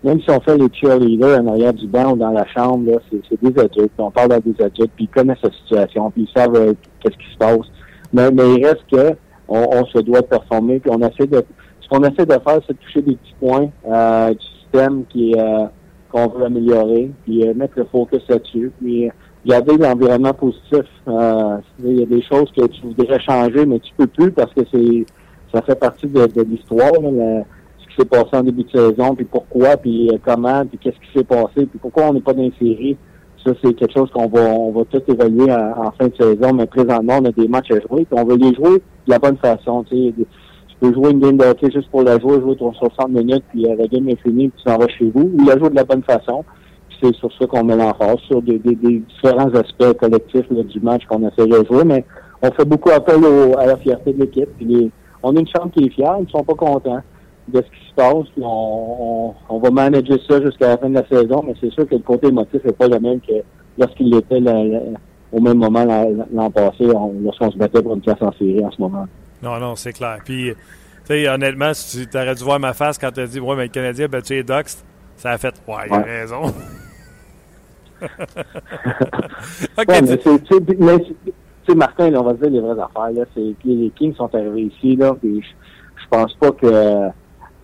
même si on fait les cheerleaders en arrière du banc ou dans la chambre, c'est des adultes. On parle à des adultes, puis ils connaissent la situation, puis ils savent qu'est-ce qui se passe. Mais il reste que on, se doit de performer, puis on essaie de ce qu'on essaie de faire, c'est de toucher des petits points euh, du système qui euh, qu'on veut améliorer, puis euh, mettre le focus là-dessus, puis garder l'environnement positif. il y a des choses que tu voudrais changer, mais tu peux plus parce que c'est ça fait partie de, de l'histoire s'est passé en début de saison, puis pourquoi, puis euh, comment, puis qu'est-ce qui s'est passé, puis pourquoi on n'est pas dans les séries. Ça, c'est quelque chose qu'on va on va tout évaluer en, fin de saison, mais présentement, on a des matchs à jouer, puis on veut les jouer de la bonne façon. Tu, peux jouer une game de hockey juste pour la jouer, jouer ton 60 minutes, puis euh, la game est finie, puis tu s'en vas chez vous, ou la jouer de la bonne façon. c'est sur ça qu'on met l'emphase, sur des, différents aspects collectifs du match qu'on essaie de jouer, mais on fait beaucoup appel à la fierté de l'équipe. On a une chambre qui est fière, ils ne sont pas contents de ce qui se passe. on, va manager ça jusqu'à la fin de la saison, mais c'est sûr que le côté émotif n'est pas le même que lorsqu'il était au même moment l'an passé, lorsqu'on se battait pour une place en série en ce moment. Non, non, c'est clair. Puis, tu sais, honnêtement, si tu aurais dû voir ma face quand tu as dit, ouais, mais le Canadien a battu les Ducks, ça a fait, ouais, il a raison. OK. mais tu sais, Martin, on va dire les vraies affaires. Là, les Kings sont arrivés ici, là, puis je, pense pas que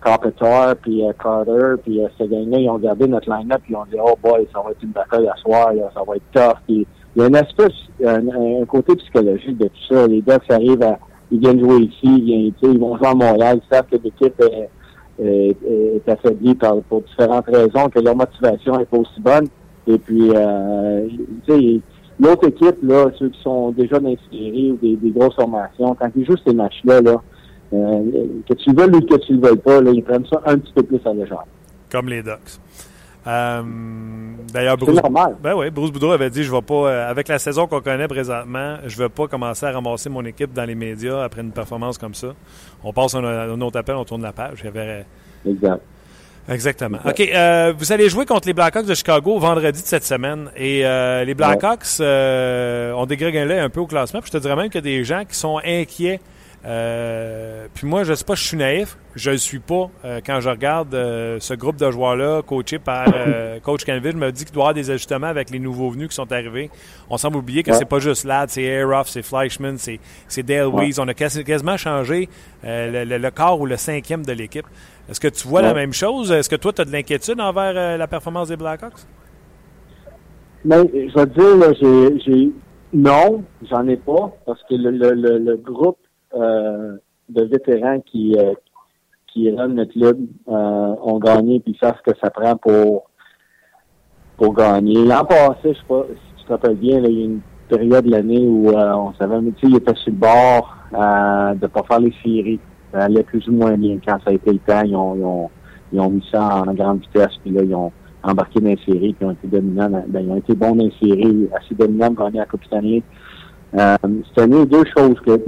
Carpenter, puis euh, Carter, puis euh, ces gars-là, ils ont regardé notre line-up, puis ils ont dit, oh boy, ça va être une bataille à soir, ça va être tough. Puis, il y a une espèce, un, côté psychologique de tout ça. Les qui arrivent à, ils viennent jouer ici, ils, viennent, ils vont jouer à Montréal, ils savent que l'équipe est, est, est, affaiblie par, pour différentes raisons, que leur motivation est pas aussi bonne. Et puis, euh, l'autre équipe, là, ceux qui sont déjà dans ou des, des grosses formations, quand ils jouent ces matchs-là, là, euh, que tu le veuilles ou que tu le veuilles pas, là, ils prennent ça un petit peu plus à légère. Comme les Ducks. Euh, D'ailleurs, Bruce. Ben oui, Bruce Boudreau avait dit je vais pas, euh, avec la saison qu'on connaît présentement, je ne vais pas commencer à ramasser mon équipe dans les médias après une performance comme ça. On passe un, autre appel, on tourne la page. Exact. Exactement. OK. Euh, vous allez jouer contre les Blackhawks de Chicago vendredi de cette semaine. Et euh, les Blackhawks euh, ont dégringolé un peu au classement. Puis je te dirais même qu'il y a des gens qui sont inquiets euh, puis moi, je sais pas, je suis naïf. Je le suis pas. Euh, quand je regarde euh, ce groupe de joueurs-là, coaché par coach Canville, me dit qu'il doit y avoir des ajustements avec les nouveaux venus qui sont arrivés. On semble oublier que c'est pas juste Ladd, c'est Aeroff, c'est Fleischman, c'est Dale Weiss. On a quasiment changé le, corps ou le cinquième de l'équipe. Est-ce que tu vois la même chose? Est-ce que toi, tu as de l'inquiétude envers la performance des Blackhawks? Mais ben, je vais dire, j'ai non, j'en ai pas, parce que le, le, le groupe euh, de vétérans qui euh, qui run notre club euh, ont gagné puis savent ce que ça prend pour pour gagner. L'an passé, je sais pas si tu te rappelles bien, il y a une période de l'année où on savait, mais tu sais, il était sur le bord euh, de pas faire les séries. Ça allait plus ou moins bien. Quand ça a été le temps, ils ont, ils ont, ils ont mis ça en grande vitesse, puis là, ils ont embarqué dans les séries, puis ils ont été dominants. Ben, ils ont été bons dans les séries, assez dominants pour gagner la Coupe Stanley. Euh, cette année, deux choses que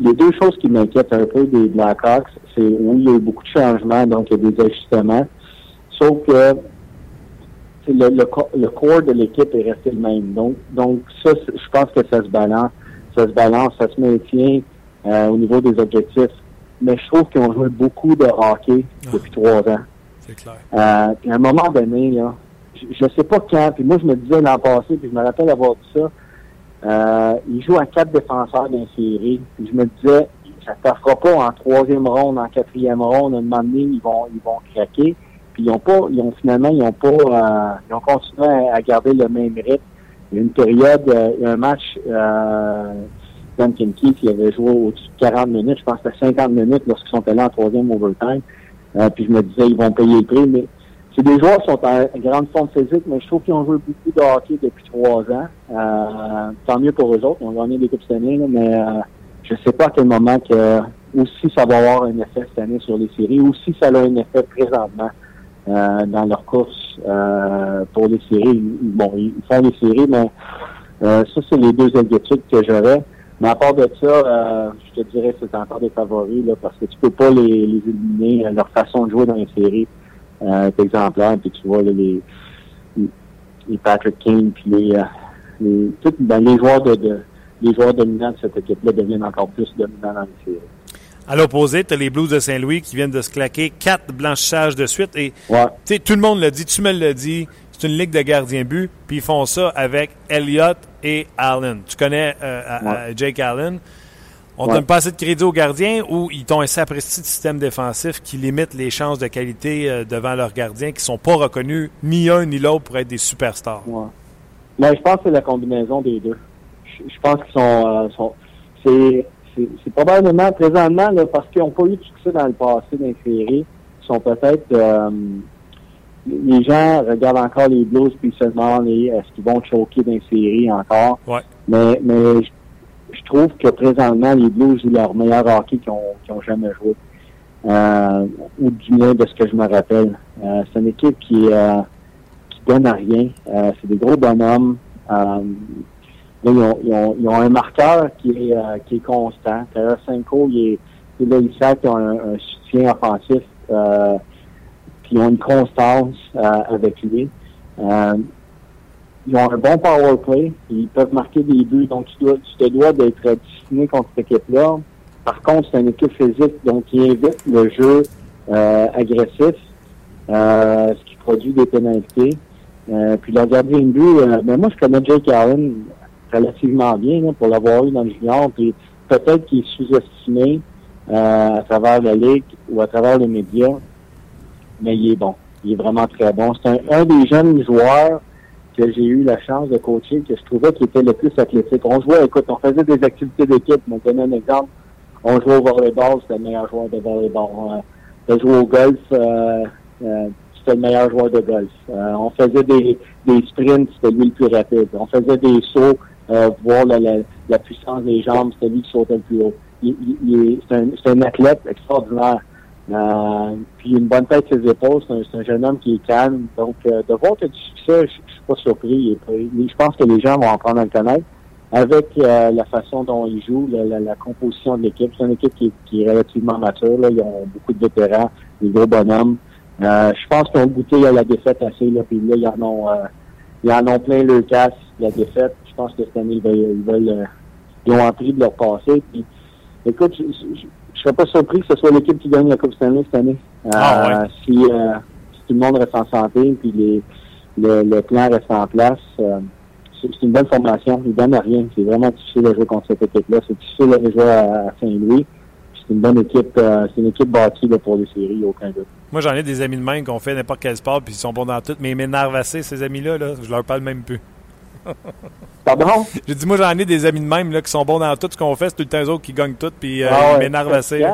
les deux choses qui m'inquiètent un peu des Blackhawks, c'est oui, il y a eu beaucoup de changements, donc il y a des ajustements. Sauf que le, le, corps de l'équipe est resté le même. Donc, donc ça, je pense que ça se balance. Ça se balance, ça se maintient euh, au niveau des objectifs. mais je trouve qu'ils ont joué beaucoup de hockey depuis trois ans. C'est clair. Euh, puis à un moment donné, là, je ne sais pas quand, puis moi je me disais l'an passé, puis je me rappelle avoir dit ça, euh, ils jouent à quatre défenseurs d'une série, je me disais, ça ne fera pas en troisième ronde, en quatrième ronde, à un moment donné, ils vont, ils vont craquer. Puis ils ont pas, ils ont finalement, ils ont pas, euh, ils ont continué à, garder le même rythme. Il y a une période, euh, un match, euh, Duncan Keith, il avait joué au-dessus de 40 minutes, je pense que c'était 50 minutes lorsqu'ils sont allés en troisième overtime. Euh, puis je me disais, ils vont payer le prix, mais c'est des joueurs qui sont en grande forme physique, mais je trouve qu'ils ont joué beaucoup de hockey depuis trois ans. Euh, tant mieux pour eux autres, on gagné des coupes cette année, mais euh, je ne sais pas à quel moment que aussi ça va avoir un effet cette année sur les séries, ou si ça a un effet présentement euh, dans leur course euh, pour les séries. Bon, ils font les séries, mais euh, ça, c'est les deux inquiétudes que j'aurais. Mais à part de ça, je te dirais que c'est encore des favoris, là, parce que tu peux pas les, les éliminer. Leur façon de jouer dans les séries est exemplaire. Puis tu vois les, les Patrick King, puis les, les, ben, les joueurs de les joueurs dominants de cette équipe-là deviennent encore plus dominants dans les séries. À l'opposé, tu as les Blues de Saint-Louis qui viennent de se claquer quatre blanchissages de suite. Et ouais. tout le monde l'a dit, tu me l'as dit, c'est une ligue de gardiens but, puis ils font ça avec Elliott et Allen. Tu connais euh, Jake Allen? On ne donne pas assez de crédit aux gardiens ou ils t'ont un sapristi de système défensif qui limite les chances de qualité euh, devant leurs gardiens qui sont pas reconnus ni un ni l'autre pour être des superstars? Ouais. Mais je pense que c'est la combinaison des deux je pense qu'ils sont, euh, c'est, c'est, probablement présentement là, parce qu'ils n'ont pas eu de succès dans le passé dans les séries. Ils sont peut-être euh, les gens regardent encore les Blues puis se demandent est-ce qu'ils vont choquer dans les séries encore? Ouais. Mais, mais je, trouve que présentement les Blues jouent leur meilleur hockey qu'ils ont, ont jamais joué. Euh, ou du moins de ce que je me rappelle. Euh, c'est une équipe qui, euh, qui donne à rien. Euh, c'est des gros bonhommes ils, ont, un marqueur qui est, euh, qui est constant. Tarasenko, il est, il là, ils ont un, soutien offensif, euh, puis ils ont une constance euh, avec lui. Euh, ils ont un bon power play, ils peuvent marquer des buts, donc tu, dois, tu te dois d'être discipliné contre cette équipe-là. Par contre, c'est une équipe physique, donc qui invite le jeu agressif, ce qui produit des pénalités. puis leur gardien de but, ben moi je connais Jake Allen relativement bien pour l'avoir eu dans le junior. Puis peut-être qu'il est sous-estimé euh, à travers la ligue ou à travers les médias, mais il est bon. Il est vraiment très bon. C'est un, des jeunes joueurs que j'ai eu la chance de coacher, que je trouvais qu'il était le plus athlétique. On jouait, écoute, on faisait des activités d'équipe. On donne un exemple. On jouait au volleyball, c'était le meilleur joueur de volleyball. On jouait au golf, euh, euh, c'était le meilleur joueur de golf. on faisait des, des sprints, c'était lui le plus rapide. On faisait des sauts, euh, voir la, la, puissance des jambes, c'est lui qui sautait le plus haut. Il, c'est, un, un, athlète extraordinaire. Euh, puis une bonne tête ses épaules, c'est un, jeune homme qui est calme. Donc, euh, de voir que du succès, je, suis pas surpris. je pense que les gens vont en prendre à le connaître. Avec euh, la façon dont il joue, la, la, composition de l'équipe, c'est une équipe qui, qui, est relativement mature. Là. Ils ont beaucoup de vétérans, des gros bonhommes. je pense qu'ils ont goûté à la défaite assez. Là, puis là, ils en ont, ils en ont plein le casse, la défaite je pense que cette année, ils veulent, euh, ils, ont appris de leur passé. Puis, écoute, je, ne serais pas surpris que ce soit l'équipe qui gagne la Coupe Stanley cette année. Ah, euh, si, euh, si, tout le monde reste en santé, puis les, le, le plan reste en place, c'est une bonne formation. Ils donnent à rien. C'est vraiment difficile de jouer contre cette équipe-là. C'est difficile de jouer à, Saint-Louis. C'est une bonne équipe. c'est une équipe bâtie pour les séries, aucun doute. Moi, j'en ai des amis de même qui ont fait n'importe quel sport, puis ils sont bons dans tout. Mais ils m'énervent assez, ces amis-là. Là, je leur parle même plus. Pardon? J'ai dit, moi, j'en ai des amis de même là, qui sont bons dans tout ce qu'on fait. C'est tout le temps eux autres qui gagnent tout, puis euh, ah ils m'énervent assez.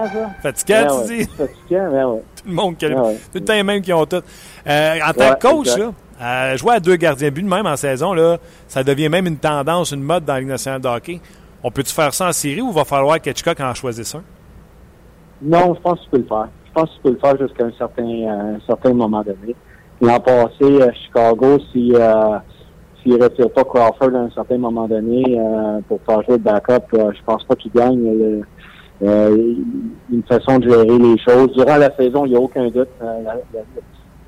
Fatigant, ben tu dis? Fatigant, ben ouais. Tout le monde, qui ben tout le temps les mêmes qui ont tout. Euh, en tant que coach, là, euh, jouer à deux gardiens but de même en saison, là, ça devient même une tendance, une mode dans la Ligue nationale de hockey. On peut-tu faire ça en série ou va falloir qu'Etchcock en choisisse un? Non, je pense que tu peux le faire. Je pense que tu peux le faire jusqu'à un certain, un certain moment donné. L'an passé, à Chicago, si euh, s'il ne retire pas Crawford à un certain moment donné euh, pour faire jouer le backup, euh, je pense pas qu'il gagne. Euh, euh, une façon de gérer les choses. Durant la saison, il n'y a aucun doute.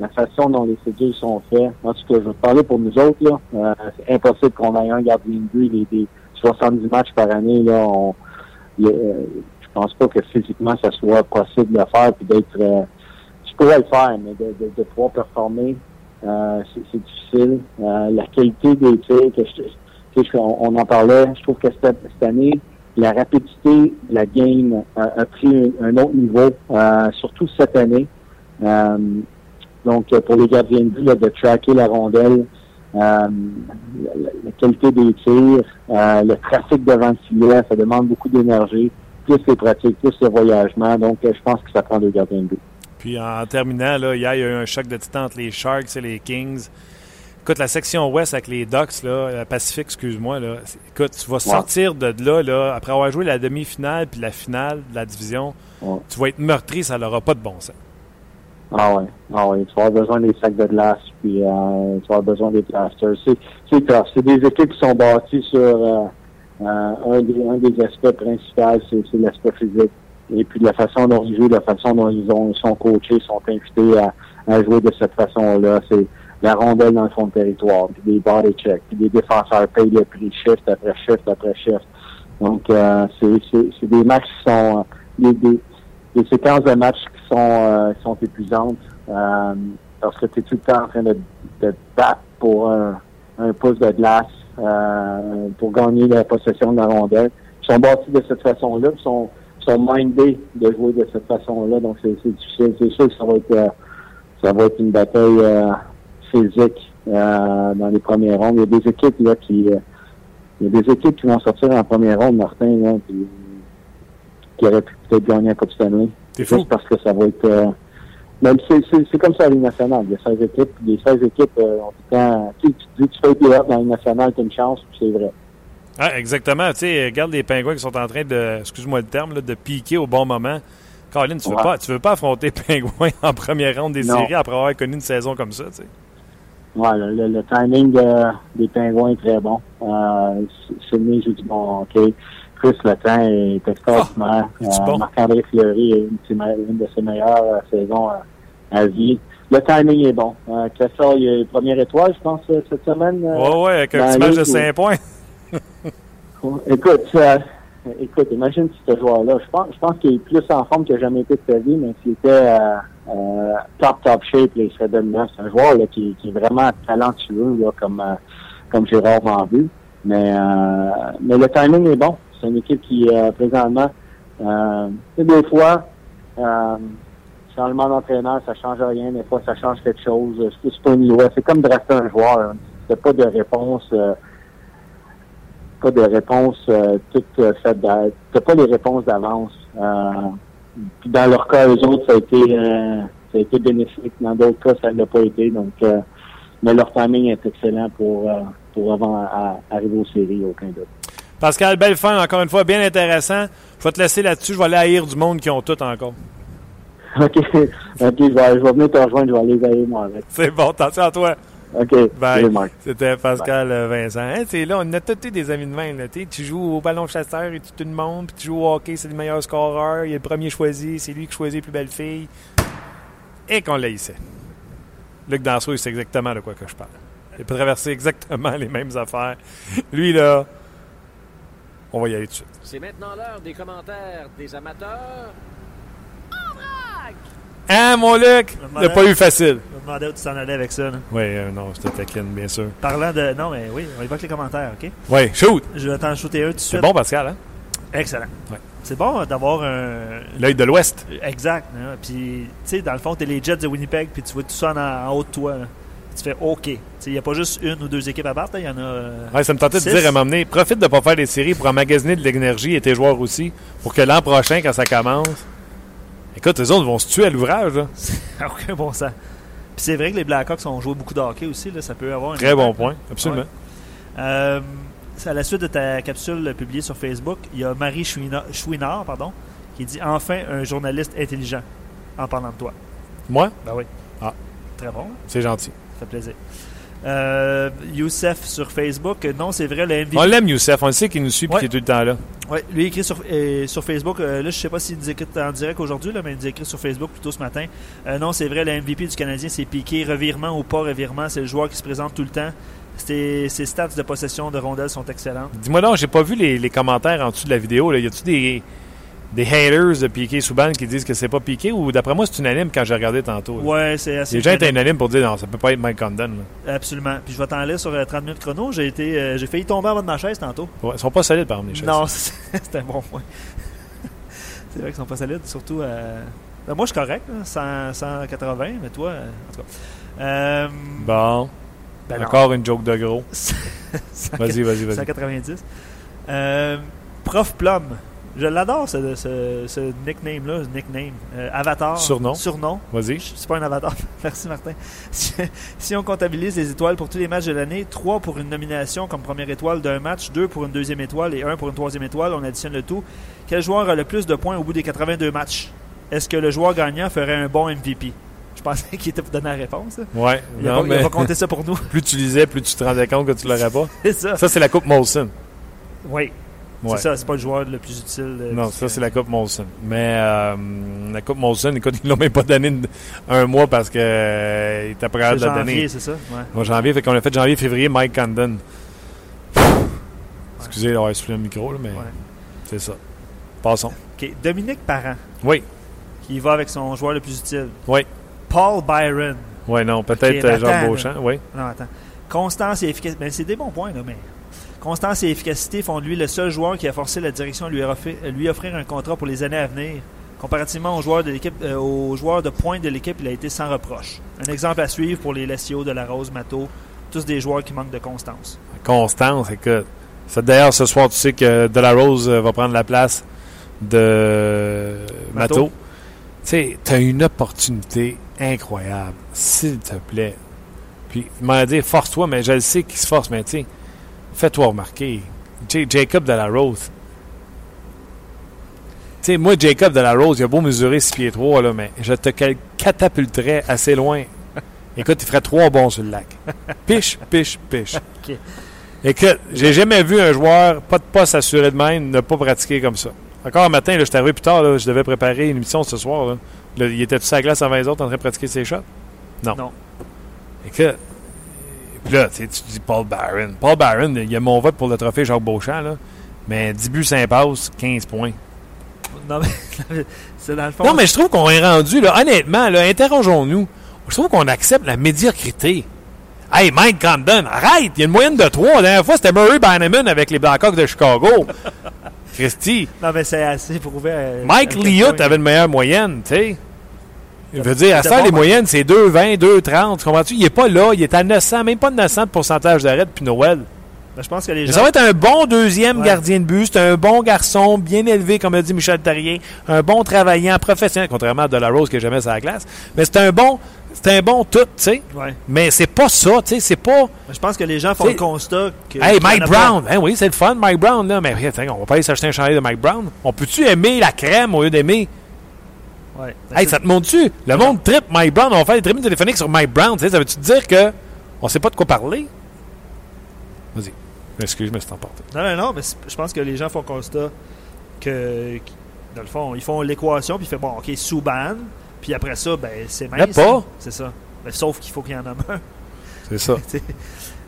La, façon dont les séduits sont faits. En tout cas, je vais parler pour nous autres. Là. c'est impossible qu'on ait un gardien de but des 70 matchs par année. Là, on, je pense pas que physiquement ça soit possible de faire puis d'être. Tu pourrais le faire, mais de pouvoir performer, euh, c'est difficile. Euh, la qualité des tirs, on, on, en parlait, je trouve que cette, cette année, la rapidité la game a, pris un, autre niveau, euh, surtout cette année. Euh, donc, pour les gardiens de but, de tracker la rondelle, euh, la, la, qualité des tirs, le trafic devant le filet, ça demande beaucoup d'énergie, plus les pratiques, plus le voyagement. Donc, je pense que ça prend deux gardiens de but. Puis en terminant, là, hier, il y a eu un choc de titan entre les Sharks et les Kings. Écoute, la section ouest avec les Ducks, là, la Pacifique, excuse-moi, là, écoute, tu vas sortir de là, là, après avoir joué la demi-finale puis la finale de la division, tu vas être meurtri, ça n'aura pas de bon sens. Ah ouais, ah ouais, tu vas avoir besoin des sacs de glace, puis euh, tu vas avoir besoin des plasters. C'est, c'est C'est des équipes qui sont bâties sur euh, euh, un, des, un des aspects principaux, c'est l'aspect physique. Et puis la façon dont ils jouent, la façon dont ils, ont, sont coachés, sont invités à, à jouer de cette façon-là. C'est la rondelle dans le fond de territoire, puis des body checks, puis des défenseurs payent le prix shift après shift après shift. Donc, euh, c'est des matchs qui sont des, des, des, séquences de matchs qui sont euh, qui sont épuisantes euh, parce que tu es tout le temps en train de, de battre pour un, un pouce de glace euh, pour gagner la possession de la rondelle. Ils sont bâtis de cette façon-là, ils sont, sont mindés de jouer de cette façon-là, donc c'est difficile. C'est sûr que ça va être euh, ça va être une bataille euh, physique euh, dans les premières rondes. Il y a des équipes là qui il y a des équipes qui vont sortir en première ronde, Martin, là, qui, qui auraient pu peut-être gagner un Coupe Stanley. C'est fou. parce que ça va être même c'est comme ça à la Ligue nationale. Il y a 16 équipes, les 16 équipes ont tout le temps. Tu, tu dis tu fais des dans la Ligue nationale, tu as une chance, c'est vrai. Ah, exactement. Tu sais, regarde les pingouins qui sont en train de, excuse-moi le terme, là, de piquer au bon moment. Caroline, tu ne veux, pas, tu veux pas affronter Pingouins en première ronde des Non. séries après avoir connu une saison comme ça, tu sais? Ouais, le, timing de- des pingouins est très bon. Euh, Sydney joue du bon hockey. Chris Le temps est extraordinaire. Est-tu bon? Marc-André Fleury est une, de ses me- une de ses meilleures euh, saisons à, à vie. Le timing est bon. Euh, Kessel, il a eu première étoile, je pense, euh, cette semaine. euh, Ouais, ouais, avec un petit match de ligue, 5 points. Écoute, euh, écoute, imagine ce joueur-là, je pense, je pense qu'il est plus en forme n'a jamais été de sa vie, mais s'il était euh, euh, top, top shape, il serait dominant. C'est un joueur qui, est vraiment talentueux, comme, comme j'ai rarement vu. Mais, mais le timing est bon. C'est une équipe qui, présentement, des fois, changement d'entraîneur, ça change rien. Des fois, ça change quelque chose. C'est comme drafter un joueur. hein. C'est pas de réponse. Pas de réponse euh, toute euh, faite d'a- t'as pas les réponses d'avance. Euh, puis dans leur cas, eux autres, ça a été ça a été bénéfique. Dans d'autres cas, ça ne l'a pas été. Donc mais leur timing est excellent pour pour avant à- arriver aux séries, aucun doute. Pascal, belle fin, encore une fois, bien intéressant. Je vais te laisser là-dessus. Je vais aller haïr du monde qui ont tout encore. OK. OK, je vais, je vais venir te rejoindre, je vais aller veiller moi avec. C'est bon, attention à toi. OK. Bye. C'était Pascal euh, Vincent. Hein, c'est là, on a tous des amis de même. Là, tu tu joues au ballon chasseur et tout le monde, puis tu joues au hockey, c'est le meilleur scoreur, il est le premier choisi, c'est lui qui choisit les plus belles filles. Et qu'on l'a ici. Luc Danseau, il sait exactement de quoi que je parle. Il peut traverser exactement les mêmes affaires. Lui, là, on va y aller tout de suite. C'est maintenant l'heure des commentaires des amateurs. Hein, mon Luc? Il n'a pas eu facile. Demandais où tu t'en allais avec ça. là. Oui, euh, non, je te taquine, bien sûr. Parlant de. Non, mais oui, on évoque les commentaires, OK? Oui, shoot! Je vais t'en shooter un tout de C'est suite. bon, Pascal, hein? Excellent. Ouais. C'est bon euh, d'avoir un. L'œil de l'Ouest. Exact. hein. Puis, tu sais, dans le fond, t'es les Jets de Winnipeg, puis tu vois tout ça en, en haut de toi. là. Tu fais OK. Tu sais, il n'y a pas juste une ou deux équipes à battre, il y en a. euh, Ouais, ça me tentait de dire à m'emmener, profite de ne pas faire des séries pour emmagasiner de l'énergie et tes joueurs aussi, pour que l'an prochain, quand ça commence, écoute, les autres vont se tuer à l'ouvrage. aucun bon sens. Puis c'est vrai que les Blackhawks ont joué beaucoup de hockey aussi, là, ça peut avoir un Très bon là. point, absolument. Euh, à la suite de ta capsule publiée sur Facebook, il y a Marie Chouinard, Chouinard, pardon, qui dit Enfin un journaliste intelligent en parlant de toi. Moi, Ben oui. Ah. Très bon, c'est gentil. ça fait plaisir. Euh, Youssef sur Facebook, non, c'est vrai, le MVP. On l'aime, Youssef, on le sait qu'il nous suit et Ouais. qu'il est tout le temps là. Ouais, lui écrit sur, euh, sur Facebook. euh, là, je sais pas s'il nous écrit en direct aujourd'hui, là, mais il nous écrit sur Facebook plutôt ce matin. Euh, non, c'est vrai, le MVP du Canadien, c'est piqué. Revirement ou pas revirement, c'est le joueur qui se présente tout le temps. Ses, ses stats de possession de rondelles sont excellentes. Dis-moi donc, j'ai pas vu les, les commentaires en dessous de la vidéo. Là. Y a-tu des, des haters de Piqué Souban qui disent que c'est pas Piqué ou d'après moi c'est unanime quand j'ai regardé tantôt. là. Ouais, c'est assez. Les gens étaient unanime. unanimes pour dire non, ça peut pas être Mike Condon. là. Absolument. Puis je vais t'en aller sur euh, 30 minutes chrono. J'ai été, euh, j'ai failli tomber en bas de ma chaise tantôt. Ouais, ils sont pas solides par les choses. Non, c'est un bon point. c'est vrai qu'ils sont pas solides, surtout. euh, ben, moi, je suis correct, là, 100, 180, mais toi, euh, en tout cas. Euh, Bon, ben non. encore une joke de gros. 100, Vas-y, vas-y, vas-y. 190. Euh, Prof Plum. Je l'adore, ce, ce, ce nickname-là, ce nickname. Euh, avatar. Surnom. Surnom. Vas-y. C'est pas un avatar. Merci, Martin. Si, si on comptabilise les étoiles pour tous les matchs de l'année, 3 pour une nomination comme première étoile d'un match, 2 pour une deuxième étoile et 1 pour une troisième étoile, on additionne le tout. Quel joueur a le plus de points au bout des 82 matchs? Est-ce que le joueur gagnant ferait un bon MVP Je pensais qu'il était pour donner la réponse. là. Ouais, Il, a non, il a mais pas compté ça pour nous. plus tu lisais, plus tu te rendais compte que tu l'aurais pas. c'est ça. Ça, c'est la Coupe Molson. Oui. Ouais. C'est ça, c'est pas le joueur le plus utile. euh, Non, ça, c'est la Coupe Molson. Mais euh, la Coupe Molson, écoute, ils l'ont même pas donné une- un mois parce que euh, il était C'est de la janvier, donner. c'est ça? Ouais. Moi, janvier, fait qu'on a fait janvier, février, Mike Condon. Excusez d'avoir soufflé le micro, là, mais Ouais. c'est ça. Passons. OK. Dominique Parent, Oui, qui va avec son joueur le plus utile. oui. Paul Byron. Oui, non, peut-être Ok, euh, Jean Beauchamp, oui. Non, attends. Constance et efficacité. Ben, c'est des bons points, là, mais. Constance et efficacité font de lui le seul joueur qui a forcé la direction à lui, offrir, à lui offrir un contrat pour les années à venir. Comparativement aux joueurs de l'équipe, euh, aux joueurs de pointe de l'équipe, il a été sans reproche. Un exemple à suivre pour les Lessio, de la Rose, Mato, tous des joueurs qui manquent de constance. Constance, écoute. D'ailleurs, ce soir, tu sais que Delarose euh, va prendre la place de Mato. Mato. Tu sais, tu as une opportunité incroyable. S'il te plaît. Puis, il m'a dit, force-toi, mais je le sais qu'il se force, mais tu sais, fais-toi remarquer. J- Jacob Delarose. Tu sais, moi, Jacob Delarose, il a beau mesurer 6 pieds 3, là, mais je te catapulterais assez loin. Écoute, il ferait trois bons sur le lac. Piche, piche, piche. Ok. Écoute, j'ai jamais vu un joueur, pas de poste assuré de même, ne pas pratiquer comme ça. Encore un matin, je suis arrivé plus tard, là, je devais préparer une émission ce soir. Là. Là, il était tout sur la glace avant les autres en train de pratiquer ses shots? Non. Non. Écoute, puis là, tu sais, tu dis Paul Barron. Paul Barron, il y a mon vote pour le trophée Jacques Beauchamp, là. Mais 10 buts, 5 passes, 15 points. Non, mais c'est dans le fond. Non, mais je trouve qu'on est rendu, là, honnêtement, là, interrogeons-nous. Je trouve qu'on accepte la médiocrité. Hey, Mike Condon, arrête! Il y a une moyenne de 3. La dernière fois, c'était Murray Bannerman avec les Blackhawks de Chicago. Christy. Non, mais c'est assez prouvé. à- Mike à quel Liot point- avait une meilleure moyenne, tu sais. Je veux dire, à ça, bon, les moyennes, c'est 2,20, 2,30. Comprends-tu? Il est pas là. Il est à 900, même pas de 900 de pourcentage d'arrêt depuis Noël. Ben, je pense que les Mais gens. ça va être un bon deuxième Ouais. gardien de but. C'est un bon garçon, bien élevé, comme a dit Michel Tarrier. Un bon travaillant, professionnel, contrairement à Delarose qui n'est jamais sur la glace. Mais c'est un bon, c'est un bon tout, tu sais. Ouais. Mais c'est pas ça, tu sais. C'est pas. Ben, Je pense que les gens font le constat que. Hey, Mike. Brown. Hein, oui, c'est le fun, Mike Brown, là. Mais on va pas aller s'acheter un chandail de Mike Brown. On peut-tu aimer la crème au lieu d'aimer. Ouais. Hey, c'est- ça te montre-tu? Le monde trip Mike Brown. On va faire des tributes téléphoniques sur Mike Brown. tu sais, Ça veut-tu dire que on sait pas de quoi parler? Vas-y. Excuse, je me suis emporté. Non, non, non, mais c'est- je pense que les gens font constat que, dans le fond, ils font l'équation, puis ils font, bon, OK, Souban, puis après ça, ben, c'est mince. pas. C'est ça. Ben, sauf qu'il faut qu'il y en ait un. C'est ça.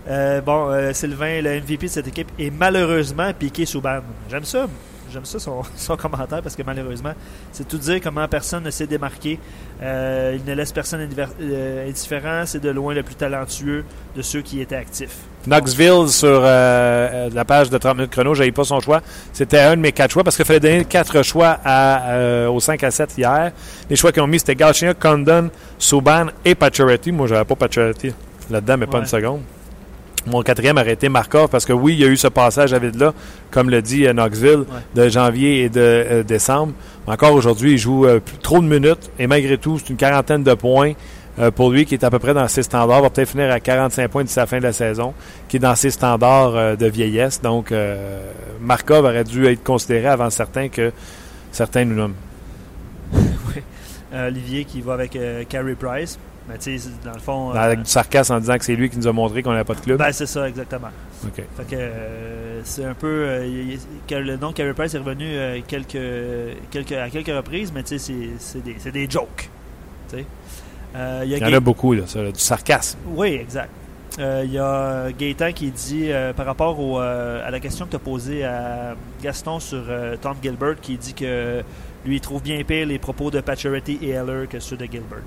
Euh, bon, euh, Sylvain, le MVP de cette équipe est malheureusement piqué Souban. J'aime ça. J'aime ça son, son commentaire parce que malheureusement, c'est tout dire comment personne ne s'est démarqué. Euh, il ne laisse personne euh, indifférent. C'est de loin le plus talentueux de ceux qui étaient actifs. Knoxville sur euh, la page de 30 minutes chrono, j'avais pas son choix. C'était un de mes quatre choix parce qu'il fallait donner quatre choix à, euh, au 5 à 7 hier. Les choix qu'ils ont mis, c'était Galchenyuk, Condon, Subban et Pacioretty. Moi, j'avais pas Pacioretty là-dedans, mais pas une seconde. Mon quatrième aurait été Markov parce que oui, il y a eu ce passage à vide-là, comme le dit euh, Knoxville, de janvier et de euh, décembre. Mais encore aujourd'hui, il joue euh, plus- trop de minutes et malgré tout, c'est une quarantaine de points euh, pour lui qui est à peu près dans ses standards. va peut-être finir à 45 points d'ici la fin de la saison, qui est dans ses standards de vieillesse. Donc, Markov aurait dû être considéré avant certains que certains nous nomment. Olivier qui va avec Carey Price. Mais tu sais, dans le fond. euh, Avec du sarcasme en disant que c'est lui qui nous a montré qu'on n'avait pas de club. ben, c'est ça, exactement. OK. Fait que euh, c'est un peu. euh, le nom de Carey Price est revenu euh, quelques, quelques, à quelques reprises, mais tu sais, c'est- c'est des, c'est des jokes. Tu sais. Euh, il y a Il y en a beaucoup, là, ça, là, du sarcasme. Oui, exact. Euh, Il y a Gaétan qui dit, euh, par rapport au, euh, à la question que tu as posée à Gaston sur euh, Tom Gilbert, qui dit que lui, il trouve bien pire les propos de Pacioretty et Heller que ceux de Gilbert.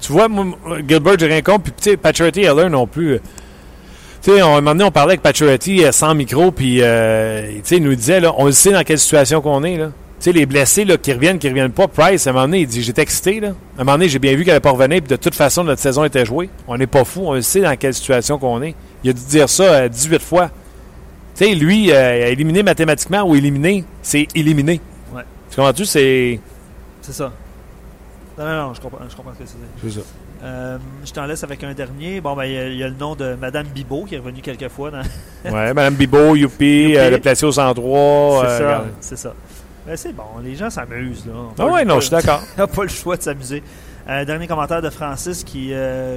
Tu vois, moi, Gilbert, j'ai rien contre. Puis, tu sais, et Heller non plus. Tu sais, un moment donné, on parlait avec Pacioretty euh, sans micro, puis, euh, tu sais, il nous disait, là, on le sait dans quelle situation qu'on est, là. Tu sais, les blessés, là, qui reviennent, qui reviennent pas. Price, à un moment donné, il dit, j'étais excité, là. À un moment donné, j'ai bien vu qu'elle allait pas revenir, puis de toute façon, notre saison était jouée. On n'est pas fou, on le sait dans quelle situation qu'on est. Il a dû dire ça euh, 18 fois. Tu sais, lui, euh, éliminé mathématiquement ou éliminé, c'est éliminé. Ouais. Tu comprends-tu? C'est. C'est ça. Non, non, non, je comprends, je comprends ce que c'est. C'est ça. Euh, je t'en laisse avec un dernier. Bon, ben, il y, a- il y a le nom de Madame Bibot qui est revenu quelques fois. Dans... Ouais, Madame Bibo, Youpi, euh, le placé au 103. c'est euh, ça. C'est ça. Ben, c'est bon, les gens s'amusent. là. On Ah ouais, non, je suis d'accord. n'a pas le choix de s'amuser. Euh, dernier commentaire de Francis qui,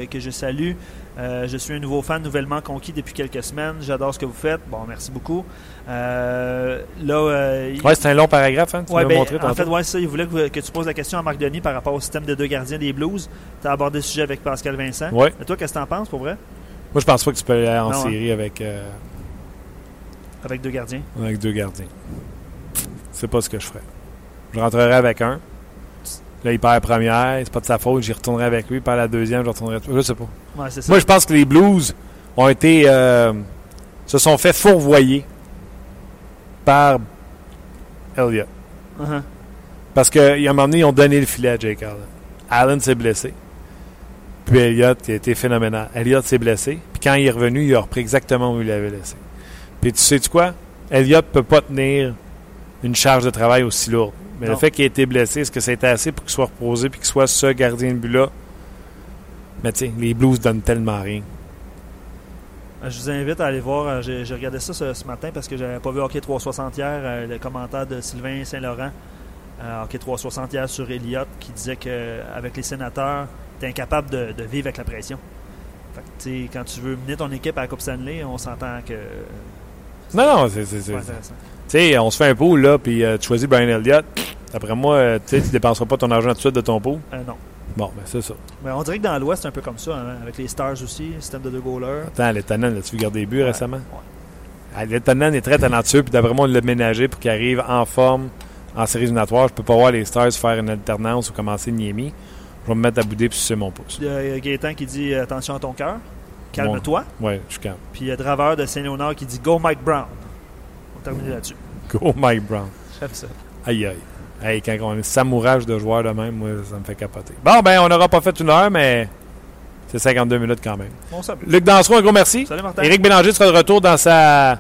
que je salue. Euh, je suis un nouveau fan nouvellement conquis depuis quelques semaines. J'adore ce que vous faites. Bon, merci beaucoup. Euh, là, euh, Ouais, c'est un long paragraphe, hein, tu Ouais, ben, montré en fait, ouais, ça, il voulait que, que tu poses la question à Marc Denis par rapport au système de deux gardiens des Blues. Tu as abordé le sujet avec Pascal Vincent. Ouais. Et toi, qu'est-ce que tu en penses pour vrai? Moi, je pense pas que tu peux aller en Non, hein? série avec, avec deux gardiens avec deux gardiens. C'est pas ce que je ferais. Je rentrerais avec un. Là, il perd la première, c'est pas de sa faute, j'y retournerai avec lui. Il perd la deuxième, je retournerai. Je sais pas. Ouais, c'est ça. Moi, je pense que les Blues ont été. euh, se sont fait fourvoyer par Elliott. Uh-huh. Parce qu'à un moment donné, ils ont donné le filet à Jake Allen. Allen s'est blessé. Puis Elliott qui a été phénoménal. Elliott s'est blessé. Puis quand il est revenu, il a repris exactement où il l'avait laissé. Puis tu sais-tu quoi? Elliott peut pas tenir une charge de travail aussi lourde. Mais Non. le fait qu'il ait été blessé, est-ce que c'était assez pour qu'il soit reposé puis qu'il soit ce gardien de but-là? Mais tu sais, les Blues donnent tellement rien. Euh, Je vous invite à aller voir. euh, J'ai regardé ça ce, ce matin parce que j'avais pas vu Hockey 360 hier. euh, le commentaire de Sylvain Saint-Laurent, euh, Hockey 360 hier sur Elliott, qui disait qu'avec les sénateurs, tu es incapable de, de vivre avec la pression. Fait que, tu sais, quand tu veux mener ton équipe à la Coupe Stanley, on s'entend que Non, non, c'est... Tu sais, on se fait un pool, là, puis euh, tu choisis Brian Elliott. D'après moi, euh, tu sais, tu dépenseras pas ton argent tout de suite de ton pool. Euh, non. Bon, ben c'est ça. Mais on dirait que dans l'Ouest, c'est un peu comme ça, hein, avec les Stars aussi, système de deux goalers. Attends, Letanen, as-tu vu garder les buts Ouais. récemment? Ouais. Ah, est très talentueux, puis d'après moi, on l'a ménagé pour qu'il arrive en forme en série éliminatoire. Je peux pas voir les Stars faire une alternance ou commencer Niemi. Je vais me mettre à bouder puis sucer mon pouce. Il y a Gaétan qui dit attention à ton cœur, calme-toi. Ouais, je suis calme. Puis il y a Draveur de Saint-Léonard qui dit go Mike Brown. On va terminer là-dessus. Go Mike Brown. J'aime ça. Aïe, aïe. Hey, quand on samourage de joueurs de même, moi, ça me fait capoter. Bon, ben, on n'aura pas fait une heure, mais c'est 52 minutes quand même. Bon. Luc Dansereau, un gros merci. Salut Martin. Éric Bélanger sera de retour dans sa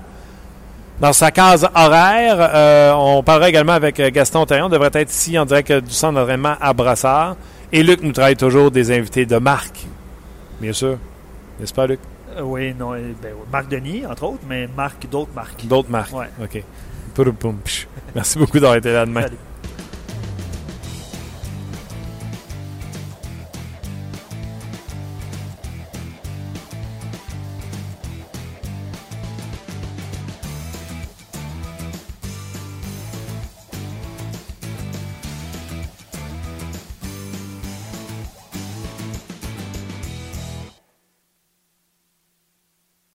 dans sa case horaire. Euh, on parlera également avec euh, Gaston Taillon. On devrait être ici en direct euh, du centre d'entraînement à Brassard. Et Luc nous travaille toujours des invités de marque. Bien sûr. N'est-ce pas, Luc? Euh, oui, non, ben, Marc Denis, entre autres, mais Marc, d'autres marques. D'autres marques. Ouais. OK. Merci beaucoup d'avoir été là demain. Salut.